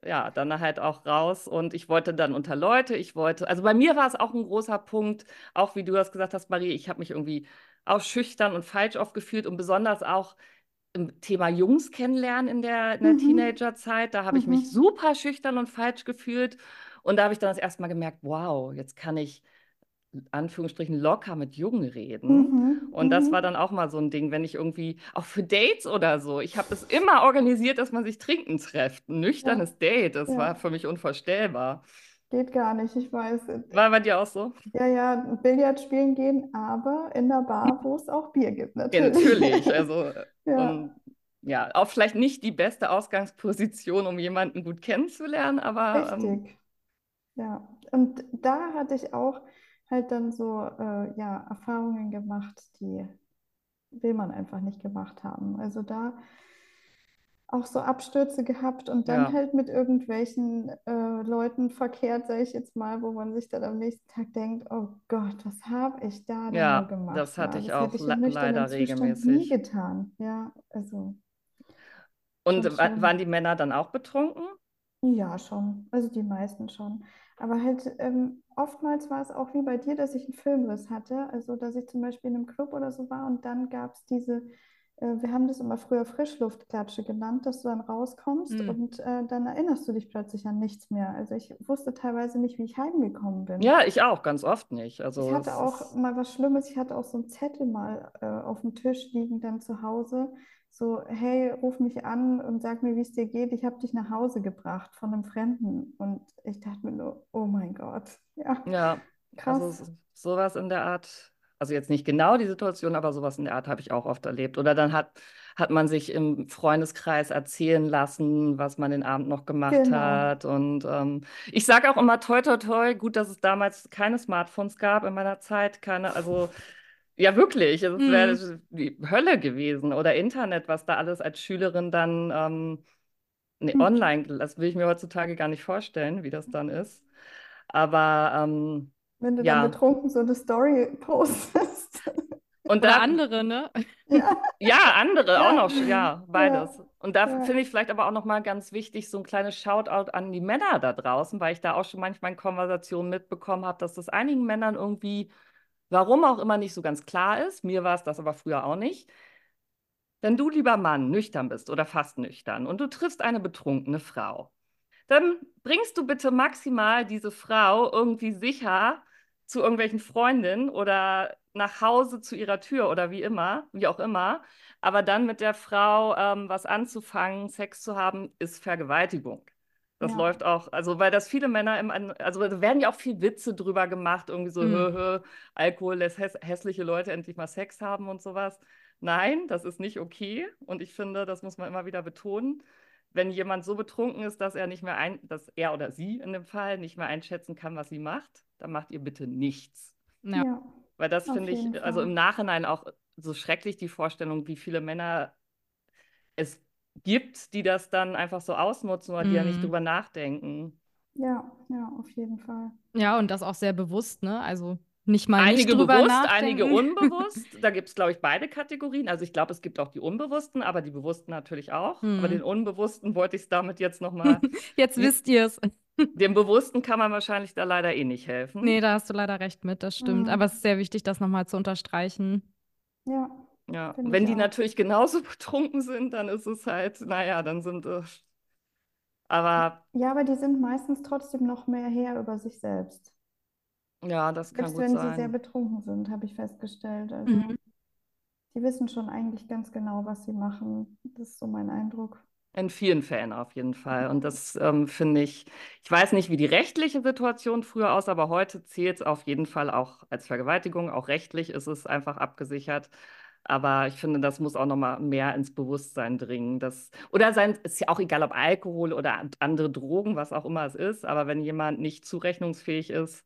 ja, dann halt auch raus und ich wollte dann unter Leute, ich wollte, also bei mir war es auch ein großer Punkt, auch wie du das gesagt hast, Marie, ich habe mich irgendwie auch schüchtern und falsch oft gefühlt und besonders auch Thema Jungs kennenlernen in der, in der Mhm. Teenagerzeit, da habe ich mich Mhm. super schüchtern und falsch gefühlt und da habe ich dann das erste Mal gemerkt, wow, jetzt kann ich Anführungsstrichen locker mit Jungen reden. Mhm. Und das Mhm. war dann auch mal so ein Ding, wenn ich irgendwie, auch für Dates oder so, ich habe es immer organisiert, dass man sich trinken trifft. Ein nüchternes Date, das Ja. war für mich unvorstellbar. Geht gar nicht, ich weiß. War bei dir auch so? Ja, ja, Billard spielen gehen, aber in der Bar, wo es auch Bier gibt, Ja, natürlich. natürlich. Also, Ja. und ja, auch vielleicht nicht die beste Ausgangsposition, um jemanden gut kennenzulernen, aber ähm, Richtig. Ja, und da hatte ich auch halt dann so äh, ja, Erfahrungen gemacht, die will man einfach nicht gemacht haben. Also da auch so Abstürze gehabt und dann Ja. halt mit irgendwelchen äh, Leuten verkehrt, sage ich jetzt mal, wo man sich dann am nächsten Tag denkt, oh Gott, was habe ich da denn Ja, gemacht? das hatte ich das auch ich le- leider Zustand nie regelmäßig. getan. Ja, also Und schon wa- waren die Männer dann auch betrunken? Ja, schon. Also die meisten schon. Aber halt ähm, oftmals war es auch wie bei dir, dass ich einen Filmriss hatte. Also dass ich zum Beispiel in einem Club oder so war und dann gab es diese, wir haben das immer früher Frischluftklatsche genannt, dass du dann rauskommst Hm. und äh, dann erinnerst du dich plötzlich an nichts mehr. Also ich wusste teilweise nicht, wie ich heimgekommen bin. Ja, ich auch, ganz oft nicht. Ich Also hatte es auch ist, mal was Schlimmes, ich hatte auch so einen Zettel mal äh, auf dem Tisch liegen dann zu Hause. So, hey, ruf mich an und sag mir, wie es dir geht. Ich habe dich nach Hause gebracht von einem Fremden. Und ich dachte mir nur, oh mein Gott, ja, ja, also krass. s- sowas in der Art, also jetzt nicht genau die Situation, aber sowas in der Art habe ich auch oft erlebt. Oder dann hat, hat man sich im Freundeskreis erzählen lassen, was man den Abend noch gemacht Genau. hat. Und ähm, ich sage auch immer toi toi toi, gut, dass es damals keine Smartphones gab in meiner Zeit, keine, also ja wirklich, es wäre Hm. die Hölle gewesen. Oder Internet, was da alles als Schülerin dann ähm, nee, Hm. online, das will ich mir heutzutage gar nicht vorstellen, wie das dann ist. Aber ähm, Wenn du dann ja, betrunken so eine Story postest. und da, andere, ne? Ja, ja, andere auch ja, noch, ja, ja, beides. Und da ja, finde ich vielleicht aber auch nochmal ganz wichtig, so ein kleines Shoutout an die Männer da draußen, weil ich da auch schon manchmal in Konversationen mitbekommen habe, dass das einigen Männern irgendwie, warum auch immer, nicht so ganz klar ist. Mir war es das aber früher auch nicht. Wenn du, lieber Mann, nüchtern bist oder fast nüchtern und du triffst eine betrunkene Frau, dann bringst du bitte maximal diese Frau irgendwie sicher zu irgendwelchen Freundinnen oder nach Hause zu ihrer Tür oder wie immer, wie auch immer. Aber dann mit der Frau ähm, was anzufangen, Sex zu haben, ist Vergewaltigung. Das ja, läuft auch, also weil das viele Männer im, also da werden ja auch viel Witze drüber gemacht, irgendwie so, hö, Hm. hö, Alkohol lässt häss hässliche Leute endlich mal Sex haben und sowas. Nein, das ist nicht okay. Und ich finde, das muss man immer wieder betonen. Wenn jemand so betrunken ist, dass er nicht mehr ein, dass er oder sie in dem Fall nicht mehr einschätzen kann, was sie macht, dann macht ihr bitte nichts. Ja. ja, Weil das finde ich, also Fall. im Nachhinein auch so schrecklich die Vorstellung, wie viele Männer es gibt, die das dann einfach so ausnutzen oder die ja nicht Hm. drüber nachdenken. Ja, ja, auf jeden Fall. Ja, und das auch sehr bewusst, ne? Also nicht mal nicht Einige drüber bewusst, einige nachdenken. unbewusst. Da gibt es, glaube ich, beide Kategorien. Also ich glaube, es gibt auch die Unbewussten, aber die Bewussten natürlich auch. Aber den. Unbewussten wollte ich es damit jetzt nochmal. Jetzt wisst ihr es. Dem Bewussten kann man wahrscheinlich da leider eh nicht helfen. Nee, da hast du leider recht mit, das stimmt. Mhm. Aber es ist sehr wichtig, das nochmal zu unterstreichen. Ja, Ja, wenn die auch. natürlich genauso betrunken sind, dann ist es halt, naja, dann sind äh, aber Ja, aber die sind meistens trotzdem noch mehr her über sich selbst. Ja, das kann Selbst gut wenn sie sehr betrunken sind, habe ich festgestellt. Also Mhm. die wissen schon eigentlich ganz genau, was sie machen. Das ist so mein Eindruck. In vielen Fällen auf jeden Fall. Und das ähm, finde ich, ich weiß nicht, wie die rechtliche Situation früher aus, aber heute zählt es auf jeden Fall auch als Vergewaltigung. Auch rechtlich ist es einfach abgesichert. Aber ich finde, das muss auch noch mal mehr ins Bewusstsein dringen. Dass, oder sein, ist ja auch egal, ob Alkohol oder an- andere Drogen, was auch immer es ist. Aber wenn jemand nicht zurechnungsfähig ist,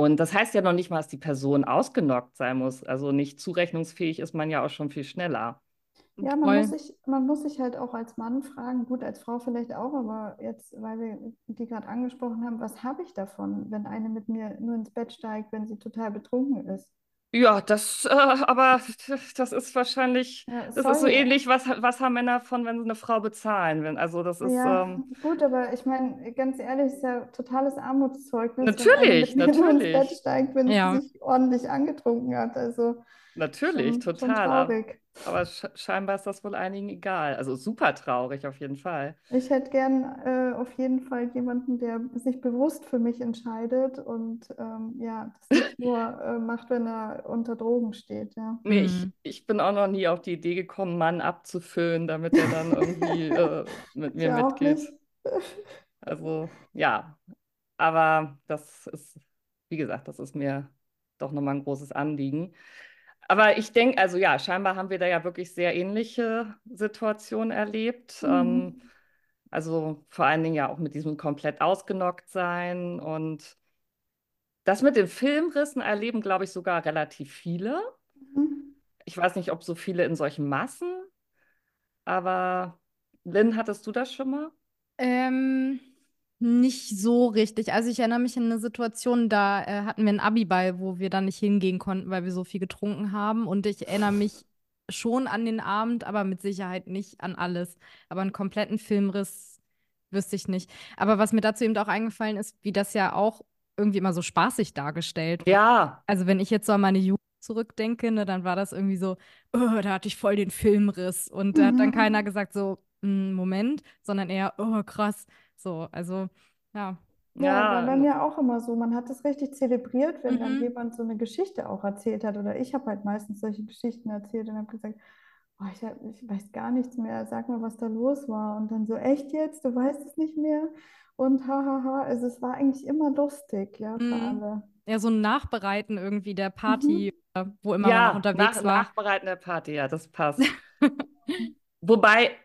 und das heißt ja noch nicht mal, dass die Person ausgenockt sein muss. Also nicht zurechnungsfähig ist man ja auch schon viel schneller. Ja, man muss sich, man muss sich halt auch als Mann fragen, gut, als Frau vielleicht auch, aber jetzt, weil wir die gerade angesprochen haben, was habe ich davon, wenn eine mit mir nur ins Bett steigt, wenn sie total betrunken ist? Ja, das, äh, aber das ist wahrscheinlich, Ja, das ist so sorry. ähnlich, was, was haben Männer von, wenn sie eine Frau bezahlen? Wenn, also das ist, Ja, ähm, gut, aber ich meine, ganz ehrlich, es ist ja totales Armutszeugnis, wenn eine natürlich, mit mir ins Bett natürlich, steigt, wenn Ja. sie sich ordentlich angetrunken hat. Also natürlich, schon, schon total. Aber, traurig. aber sch scheinbar ist das wohl einigen egal. Also super traurig auf jeden Fall. Ich hätte gern äh, auf jeden Fall jemanden, der sich bewusst für mich entscheidet und ähm, ja, das nicht nur äh, macht, wenn er unter Drogen steht. Ja. Nee, ich, Mhm. ich bin auch noch nie auf die Idee gekommen, einen Mann abzufüllen, damit er dann irgendwie äh, mit Ich mir auch mitgeht. nicht. Also ja, aber das ist, wie gesagt, das ist mir doch nochmal ein großes Anliegen. Aber ich denke, also ja, scheinbar haben wir da ja wirklich sehr ähnliche Situationen erlebt. Mhm. Ähm, also vor allen Dingen ja auch mit diesem komplett ausgenockt sein. Und das mit den Filmrissen erleben, glaube ich, sogar relativ viele. Mhm. Ich weiß nicht, ob so viele in solchen Massen, aber Lynn, hattest du das schon mal? Ähm, nicht so richtig. Also ich erinnere mich an eine Situation, da äh, hatten wir einen Abiball, wo wir dann nicht hingehen konnten, weil wir so viel getrunken haben. Und ich erinnere mich schon an den Abend, aber mit Sicherheit nicht an alles. Aber einen kompletten Filmriss wüsste ich nicht. Aber was mir dazu eben auch eingefallen ist, wie das ja auch irgendwie immer so spaßig dargestellt wird. Ja, Also wenn ich jetzt so an meine Jugend zurückdenke, ne, dann war das irgendwie so, oh, da hatte ich voll den Filmriss. Und da hat dann Mhm. keiner gesagt so, "Mm, Moment, sondern eher, oh, krass. So, also, ja. Ja, war bei ja, mir auch immer so. Man hat es richtig zelebriert, wenn dann Mhm. jemand so eine Geschichte auch erzählt hat. Oder ich habe halt meistens solche Geschichten erzählt und habe gesagt, oh, ich, hab, ich weiß gar nichts mehr, sag mal, was da los war. Und dann so, echt jetzt? Du weißt es nicht mehr? Und hahaha, also es war eigentlich immer lustig, ja, für Mhm. alle. Ja, so ein Nachbereiten irgendwie der Mhm. Party, äh, wo immer man noch Ja, unterwegs nach, war. Nachbereiten der Party, ja, das passt. Wobei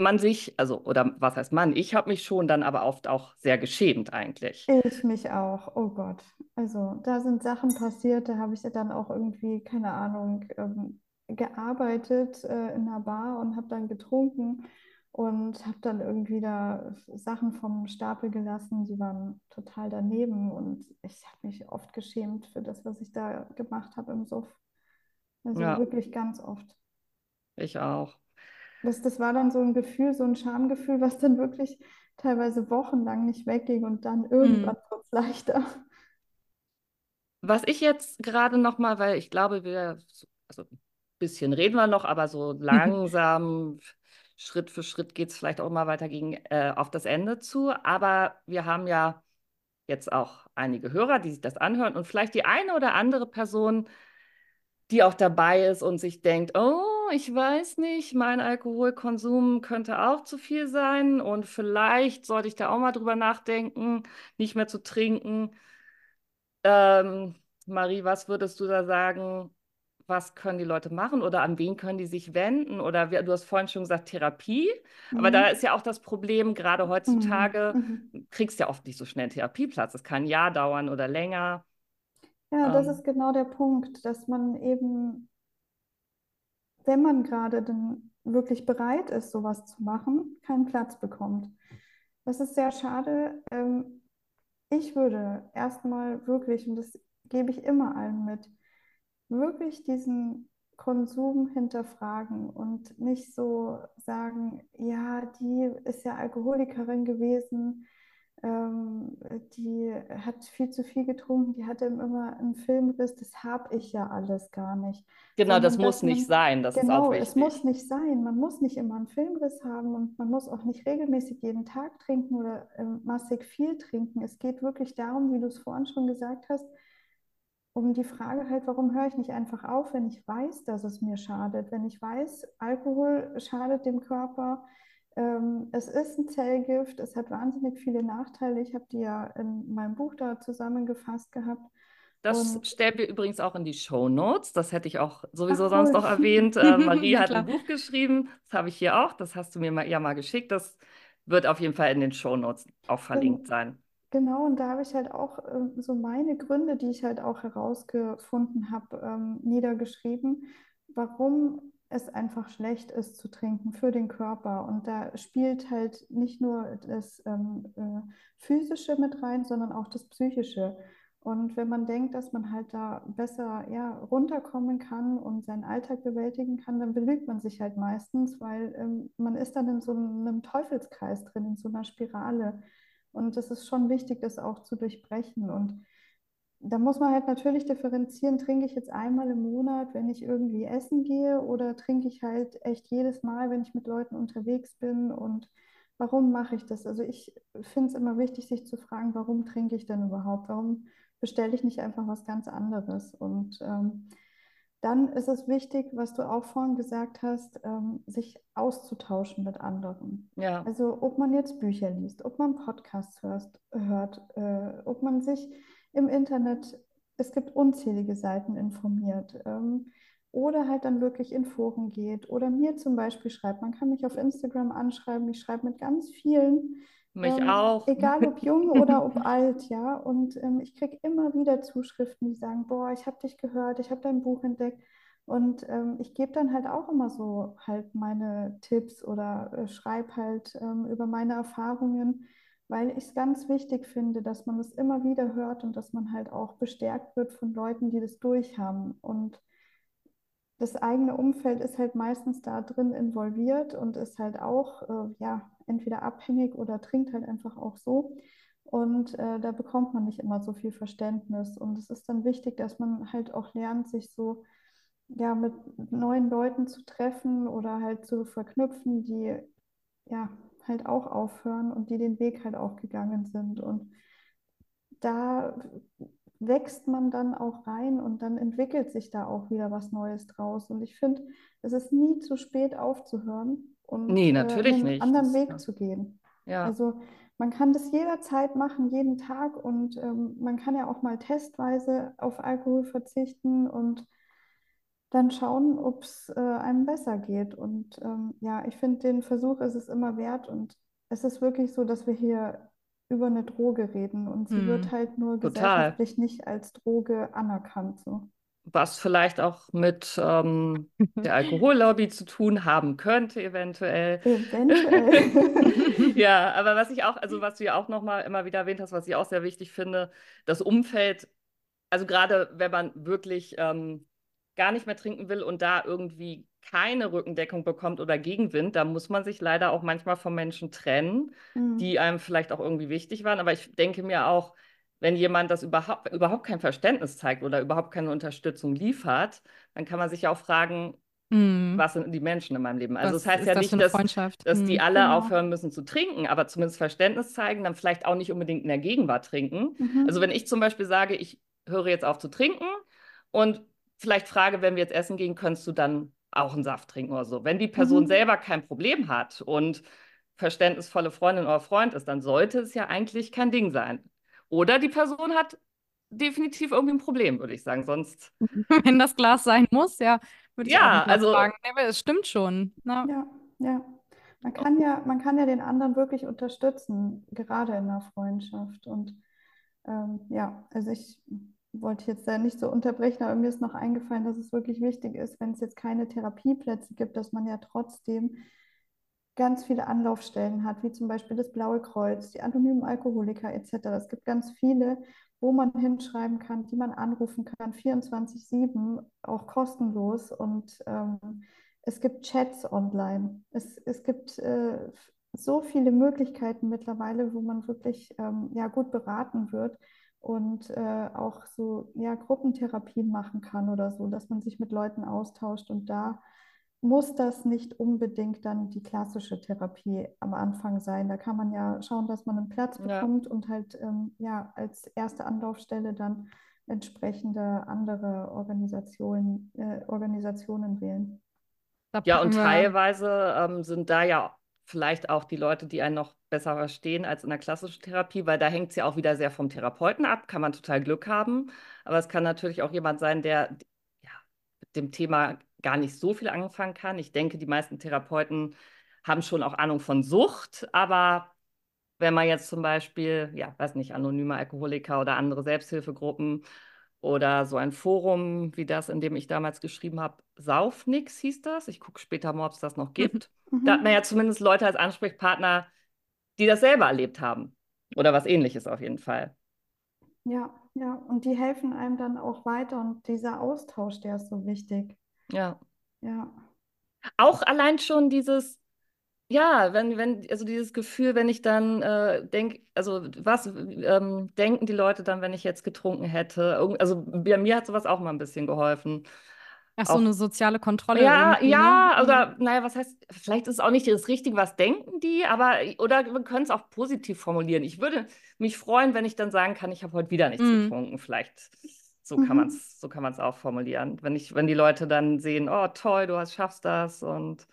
man sich, also, oder was heißt man, ich habe mich schon dann aber oft auch sehr geschämt eigentlich. Ich mich auch, oh Gott. Also da sind Sachen passiert, da habe ich dann auch irgendwie, keine Ahnung, ähm, gearbeitet äh, in einer Bar und habe dann getrunken und habe dann irgendwie da Sachen vom Stapel gelassen, die waren total daneben und ich habe mich oft geschämt für das, was ich da gemacht habe im Suff. Also Ja, wirklich ganz oft. ich auch. Das, das war dann so ein Gefühl, so ein Schamgefühl, was dann wirklich teilweise wochenlang nicht wegging und dann Mhm. irgendwann wird es leichter. Was ich jetzt gerade noch mal, weil ich glaube, wir, also ein bisschen reden wir noch, aber so langsam, Schritt für Schritt geht es vielleicht auch mal weiter gegen, äh, auf das Ende zu. Aber wir haben ja jetzt auch einige Hörer, die sich das anhören und vielleicht die eine oder andere Person, die auch dabei ist und sich denkt, oh, ich weiß nicht, mein Alkoholkonsum könnte auch zu viel sein und vielleicht sollte ich da auch mal drüber nachdenken, nicht mehr zu trinken. Ähm, Marie, was würdest du da sagen? Was können die Leute machen oder an wen können die sich wenden? Oder wie, du hast vorhin schon gesagt, Therapie. Aber da Mhm. ist ja auch das Problem, gerade Mhm. heutzutage Mhm. kriegst du ja oft nicht so schnell einen Therapieplatz. Es kann ein Jahr dauern oder länger. Ja, das Ähm, ist genau der Punkt, dass man eben, wenn man gerade dann wirklich bereit ist, sowas zu machen, keinen Platz bekommt. Das ist sehr schade. Ähm, ich würde erstmal wirklich, und das gebe ich immer allen mit, wirklich diesen Konsum hinterfragen und nicht so sagen, ja, die ist ja Alkoholikerin gewesen, ähm, die hat viel zu viel getrunken, die hatte immer einen Filmriss, das habe ich ja alles gar nicht. genau, das Sondern muss dass nicht man, sein. Das ist auch genau, es muss wichtig. nicht sein, man muss nicht immer einen Filmriss haben und man muss auch nicht regelmäßig jeden Tag trinken oder ähm, massig viel trinken. Es geht wirklich darum, wie du es vorhin schon gesagt hast, um die Frage halt, warum höre ich nicht einfach auf, wenn ich weiß, dass es mir schadet, wenn ich weiß, Alkohol schadet dem Körper, es ist ein Zellgift, es hat wahnsinnig viele Nachteile. Ich habe die ja in meinem Buch da zusammengefasst gehabt. Das Und stellen wir übrigens auch in die Shownotes. Das hätte ich auch sowieso ach sonst noch erwähnt. Äh, Marie Ja, hat ein. Buch geschrieben. Das habe ich hier auch. Das hast du mir mal, ja mal geschickt. Das wird auf jeden Fall in den Shownotes auch verlinkt sein. Genau, und da habe ich halt auch ähm, so meine Gründe, die ich halt auch herausgefunden habe, ähm, niedergeschrieben, warum es einfach schlecht ist zu trinken für den Körper. Und da spielt halt nicht nur das ähm, äh, Physische mit rein, sondern auch das Psychische. Und wenn man denkt, dass man halt da besser ja, runterkommen kann und seinen Alltag bewältigen kann, dann belügt man sich halt meistens, weil ähm, man ist dann in so einem Teufelskreis drin, in so einer Spirale. Und es ist schon wichtig, das auch zu durchbrechen. Und da muss man halt natürlich differenzieren, trinke ich jetzt einmal im Monat, wenn ich irgendwie essen gehe, oder trinke ich halt echt jedes Mal, wenn ich mit Leuten unterwegs bin und warum mache ich das? Also ich finde es immer wichtig, sich zu fragen, warum trinke ich denn überhaupt? Warum bestelle ich nicht einfach was ganz anderes? Und ähm, dann ist es wichtig, was du auch vorhin gesagt hast, ähm, sich auszutauschen mit anderen. Ja. Also ob man jetzt Bücher liest, ob man Podcasts hörst, hört, äh, ob man sich im Internet, es gibt unzählige Seiten informiert. Ähm, oder halt dann wirklich in Foren geht oder mir zum Beispiel schreibt. Man kann mich auf Instagram anschreiben. Ich schreibe mit ganz vielen. Mich ähm, auch. Egal ob jung oder ob alt, ja. Und ähm, ich kriege immer wieder Zuschriften, die sagen, boah, ich habe dich gehört, ich habe dein Buch entdeckt. Und ähm, ich gebe dann halt auch immer so halt meine Tipps oder äh, schreibe halt ähm, über meine Erfahrungen, weil ich es ganz wichtig finde, dass man es immer wieder hört und dass man halt auch bestärkt wird von Leuten, die das durchhaben. Und das eigene Umfeld ist halt meistens da drin involviert und ist halt auch, äh, ja, entweder abhängig oder trinkt halt einfach auch so. Und äh, da bekommt man nicht immer so viel Verständnis. Und es ist dann wichtig, dass man halt auch lernt, sich so ja, mit neuen Leuten zu treffen oder halt zu verknüpfen, die ja halt auch aufhören und die den Weg halt auch gegangen sind. Und da wächst man dann auch rein und dann entwickelt sich da auch wieder was Neues draus. Und ich finde, es ist nie zu spät aufzuhören und nee, natürlich äh, einen nicht. anderen das, Weg ja. zu gehen. Ja. Also man kann das jederzeit machen, jeden Tag und ähm, man kann ja auch mal testweise auf Alkohol verzichten und dann schauen, ob es äh, einem besser geht. Und ähm, ja, ich finde, den Versuch ist es immer wert und es ist wirklich so, dass wir hier über eine Droge reden und sie Hm. wird halt nur Total. gesellschaftlich nicht als Droge anerkannt. So. Was vielleicht auch mit ähm, der Alkohollobby zu tun haben könnte, eventuell. Eventuell. Ja, aber was ich auch, also was du ja auch nochmal immer wieder erwähnt hast, was ich auch sehr wichtig finde, das Umfeld, also gerade wenn man wirklich ähm, gar nicht mehr trinken will und da irgendwie keine Rückendeckung bekommt oder Gegenwind, da muss man sich leider auch manchmal von Menschen trennen, Hm. die einem vielleicht auch irgendwie wichtig waren. Aber ich denke mir auch, wenn jemand das überhaupt, überhaupt kein Verständnis zeigt oder überhaupt keine Unterstützung liefert, dann kann man sich ja auch fragen, Hm. was sind die Menschen in meinem Leben? Also Was das heißt ja das nicht, dass, dass die Hm. alle Genau. aufhören müssen zu trinken, aber zumindest Verständnis zeigen, dann vielleicht auch nicht unbedingt in der Gegenwart trinken. Mhm. Also wenn ich zum Beispiel sage, ich höre jetzt auf zu trinken und vielleicht frage, wenn wir jetzt essen gehen, könntest du dann auch einen Saft trinken oder so. Wenn die Person Mhm. selber kein Problem hat und verständnisvolle Freundin oder Freund ist, dann sollte es ja eigentlich kein Ding sein. Oder die Person hat definitiv irgendwie ein Problem, würde ich sagen. Sonst, Wenn das Glas sein muss, ja, würde ich auch ja, mal also fragen. Nee, aber es stimmt schon. Na, Ja, ja. Man kann ja, man kann ja den anderen wirklich unterstützen, gerade in einer Freundschaft. Und ähm, ja, also ich wollte jetzt da nicht so unterbrechen, aber mir ist noch eingefallen, dass es wirklich wichtig ist, wenn es jetzt keine Therapieplätze gibt, dass man ja trotzdem ganz viele Anlaufstellen hat, wie zum Beispiel das Blaue Kreuz, die anonymen Alkoholiker etc. Es gibt ganz viele, wo man hinschreiben kann, die man anrufen kann, 24/7, auch kostenlos. Und ähm, es gibt Chats online. Es, es gibt äh, so viele Möglichkeiten mittlerweile, wo man wirklich ähm, ja, gut beraten wird und äh, auch so ja, Gruppentherapien machen kann oder so, dass man sich mit Leuten austauscht. Und da muss das nicht unbedingt dann die klassische Therapie am Anfang sein. Da kann man ja schauen, dass man einen Platz Ja. bekommt und halt ähm, ja, als erste Anlaufstelle dann entsprechende andere Organisationen, äh, Organisationen wählen. Ja, und teilweise ähm, sind da ja vielleicht auch die Leute, die einen noch besser verstehen als in der klassischen Therapie, weil da hängt es ja auch wieder sehr vom Therapeuten ab, kann man total Glück haben. Aber es kann natürlich auch jemand sein, der ja, mit dem Thema gar nicht so viel anfangen kann. Ich denke, die meisten Therapeuten haben schon auch Ahnung von Sucht, aber wenn man jetzt zum Beispiel, ja, weiß nicht, anonyme Alkoholiker oder andere Selbsthilfegruppen oder so ein Forum wie das, in dem ich damals geschrieben habe, Saufnix hieß das. Ich gucke später mal, ob es das noch gibt. Da hat man ja zumindest Leute als Ansprechpartner, die das selber erlebt haben. Oder was ähnliches auf jeden Fall. Ja, ja. Und die helfen einem dann auch weiter und dieser Austausch, der ist so wichtig. Ja. Ja. Auch allein schon dieses, ja, wenn, wenn, also dieses Gefühl, wenn ich dann äh, denke, also was ähm, denken die Leute dann, wenn ich jetzt getrunken hätte? Irgend- Also bei mir hat sowas auch mal ein bisschen geholfen. Ach so, Auch eine soziale Kontrolle Ja, irgendwie, ne? ja, Mhm. oder naja, was heißt, vielleicht ist es auch nicht das Richtige, was denken die, aber oder wir können es auch positiv formulieren. Ich würde mich freuen, wenn ich dann sagen kann, ich habe heute wieder nichts Mhm. getrunken. Vielleicht so kann man Mhm. es, so kann man es auch formulieren. Wenn ich, wenn die Leute dann sehen, oh toll, du hast, schaffst das und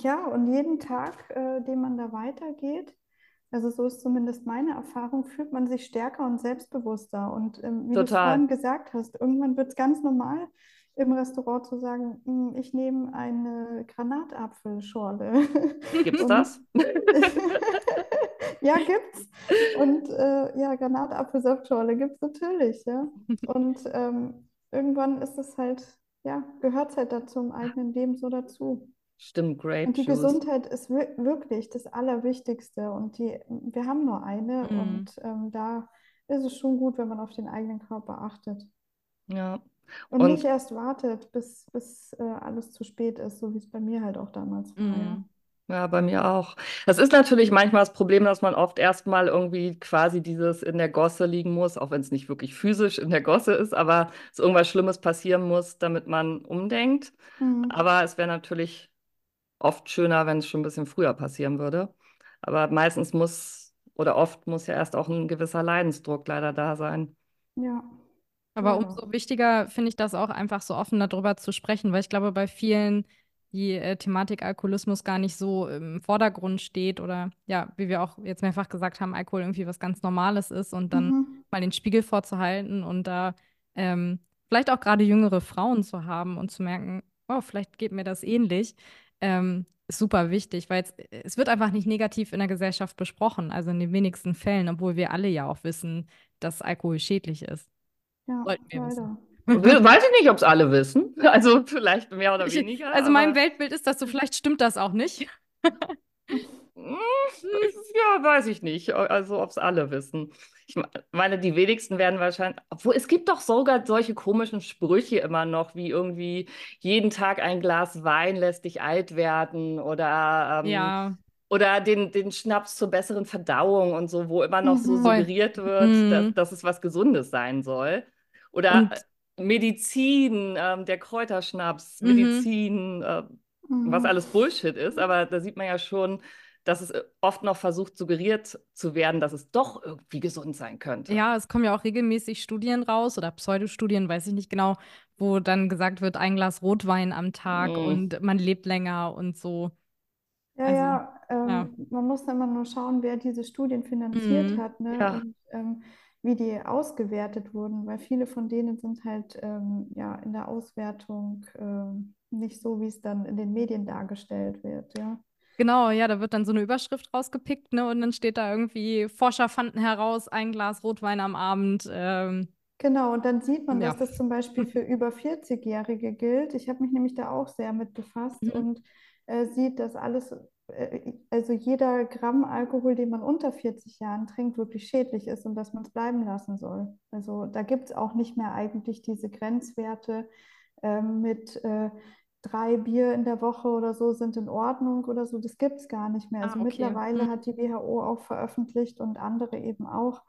Ja, und jeden Tag, äh, den man da weitergeht, also so ist zumindest meine Erfahrung, fühlt man sich stärker und selbstbewusster. Und ähm, wie du total. vorhin gesagt hast, irgendwann wird es ganz normal im Restaurant zu sagen, "Mm, ich nehme eine Granatapfelschorle. Gibt's Und das? ja, gibt's. Und äh, ja, Granatapfelsaftschorle gibt's natürlich, ja. Und ähm, irgendwann ist es halt, ja, gehört es halt dazu im eigenen Leben so dazu. Stimmt, Grape Und die Juice. Gesundheit ist wir wirklich das Allerwichtigste. Und die, wir haben nur eine. Mhm. Und ähm, da ist es schon gut, wenn man auf den eigenen Körper achtet. Ja. Und Und nicht erst wartet, bis, bis äh, alles zu spät ist, so wie es bei mir halt auch damals war, ja. Mhm. Ja, bei mir auch. Das ist natürlich manchmal das Problem, dass man oft erstmal irgendwie quasi dieses in der Gosse liegen muss, auch wenn es nicht wirklich physisch in der Gosse ist, aber es irgendwas Schlimmes passieren muss, damit man umdenkt. Mhm. Aber es wäre natürlich oft schöner, wenn es schon ein bisschen früher passieren würde. Aber meistens muss oder oft muss ja erst auch ein gewisser Leidensdruck leider da sein. Ja, Aber umso wichtiger finde ich das auch einfach so offen darüber zu sprechen, weil ich glaube, bei vielen die äh, Thematik Alkoholismus gar nicht so im Vordergrund steht oder ja, wie wir auch jetzt mehrfach gesagt haben, Alkohol irgendwie was ganz Normales ist und dann Mhm. mal den Spiegel vorzuhalten und da ähm, vielleicht auch gerade jüngere Frauen zu haben und zu merken, oh, vielleicht geht mir das ähnlich, ähm, ist super wichtig, weil es, es wird einfach nicht negativ in der Gesellschaft besprochen, also in den wenigsten Fällen, obwohl wir alle ja auch wissen, dass Alkohol schädlich ist. Ja, Sollten wir wissen. leider. Weiß ich nicht, ob es alle wissen. Also vielleicht mehr oder Ich, weniger, also mein Weltbild ist das so, vielleicht stimmt das auch nicht. mm, ja, weiß ich nicht. Also ob es alle wissen. Ich me- meine, die wenigsten werden wahrscheinlich, obwohl es gibt doch sogar solche komischen Sprüche immer noch, wie irgendwie jeden Tag ein Glas Wein lässt dich alt werden oder ähm, Ja, Oder den, den Schnaps zur besseren Verdauung und so, wo immer noch so Mhm. suggeriert wird, dass, Mhm. dass es was Gesundes sein soll. Oder Und äh, Medizin, ähm, der Kräuterschnaps, mhm. Medizin, äh, was Mhm. alles Bullshit ist. Aber da sieht man ja schon, dass es äh, oft noch versucht, suggeriert zu werden, dass es doch irgendwie gesund sein könnte. Ja, es kommen ja auch regelmäßig Studien raus oder Pseudostudien, weiß ich nicht genau, wo dann gesagt wird, ein Glas Rotwein am Tag Mm. und man lebt länger und so. Ja, Also, ja, ja. ähm, man muss immer nur schauen, wer diese Studien finanziert Mhm. hat, ne? Ja. Und ähm, wie die ausgewertet wurden, weil viele von denen sind halt ähm, ja in der Auswertung ähm, nicht so, wie es dann in den Medien dargestellt wird, ja. Genau, ja, da wird dann so eine Überschrift rausgepickt, ne? Und dann steht da irgendwie, Forscher fanden heraus, ein Glas Rotwein am Abend. Ähm, Genau, und dann sieht man, dass ja. das zum Beispiel für über 40-Jährige gilt. Ich habe mich nämlich da auch sehr mit befasst Mhm. und äh, sieht, dass alles, äh, also jeder Gramm Alkohol, den man unter 40 Jahren trinkt, wirklich schädlich ist und dass man es bleiben lassen soll. Also da gibt es auch nicht mehr eigentlich diese Grenzwerte ähm, mit äh, drei Bier in der Woche oder so sind in Ordnung oder so. Das gibt es gar nicht mehr. Ah, Also okay. mittlerweile Mhm. hat die WHO auch veröffentlicht und andere eben auch.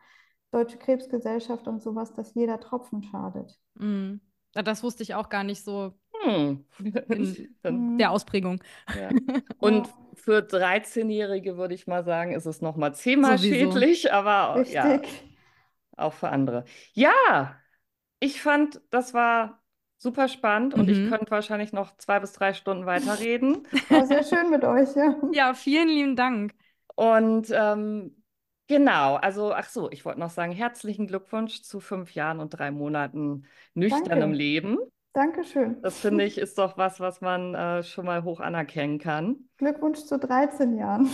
Deutsche Krebsgesellschaft und sowas, dass jeder Tropfen schadet. Mhm. Ja, Das wusste ich auch gar nicht so Hm. in Dann, der. Ausprägung. ja. Und Ja, für 13-Jährige würde ich mal sagen, ist es noch mal zehnmal Sowieso. schädlich, aber ja, richtig. auch für andere. Ja, ich fand, das war super spannend und ich Mhm. könnte wahrscheinlich noch zwei bis drei Stunden weiterreden. War sehr schön mit euch, ja. Ja, vielen lieben Dank. Und ähm, genau, also, ach so, ich wollte noch sagen, herzlichen Glückwunsch zu fünf Jahren und drei Monaten nüchternem Danke. Leben. Dankeschön. Das finde ich, ist doch was, was man äh, schon mal hoch anerkennen kann. Glückwunsch zu 13 Jahren.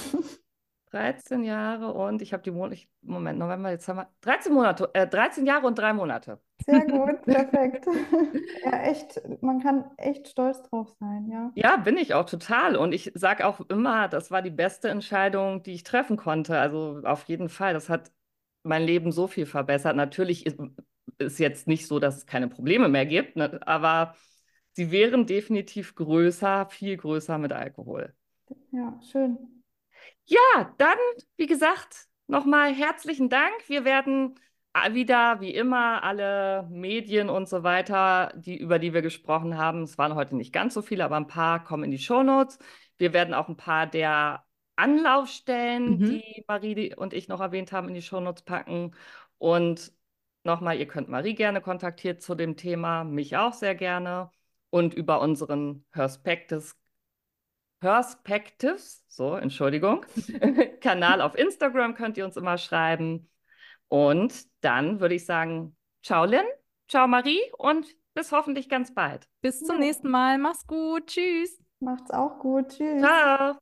13 Jahre und ich habe die Monate, Moment, November, jetzt haben wir 13 Monate, äh, 13 Jahre und drei Monate. Sehr gut, perfekt. Ja, echt, man kann echt stolz drauf sein, ja. Ja, bin ich auch total. Und ich sage auch immer, das war die beste Entscheidung, die ich treffen konnte. Also auf jeden Fall. Das hat mein Leben so viel verbessert. Natürlich ist, ist jetzt nicht so, dass es keine Probleme mehr gibt, ne? aber sie wären definitiv größer, viel größer mit Alkohol. Ja, schön. Ja, dann, wie gesagt, nochmal herzlichen Dank. Wir werden wieder, wie immer, alle Medien und so weiter, die, über die wir gesprochen haben, es waren heute nicht ganz so viele, aber ein paar kommen in die Shownotes. Wir werden auch ein paar der Anlaufstellen, mhm. die Marie und ich noch erwähnt haben, in die Shownotes packen. Und nochmal, ihr könnt Marie gerne kontaktieren zu dem Thema, mich auch sehr gerne. Und über unseren Perspectives, Perspectives, so, Entschuldigung, Kanal auf Instagram könnt ihr uns immer schreiben. Und dann würde ich sagen, ciao Lynn, ciao Marie und bis hoffentlich ganz bald. Bis zum nächsten Mal. Mach's gut. Tschüss. Macht's auch gut. Tschüss. Ciao.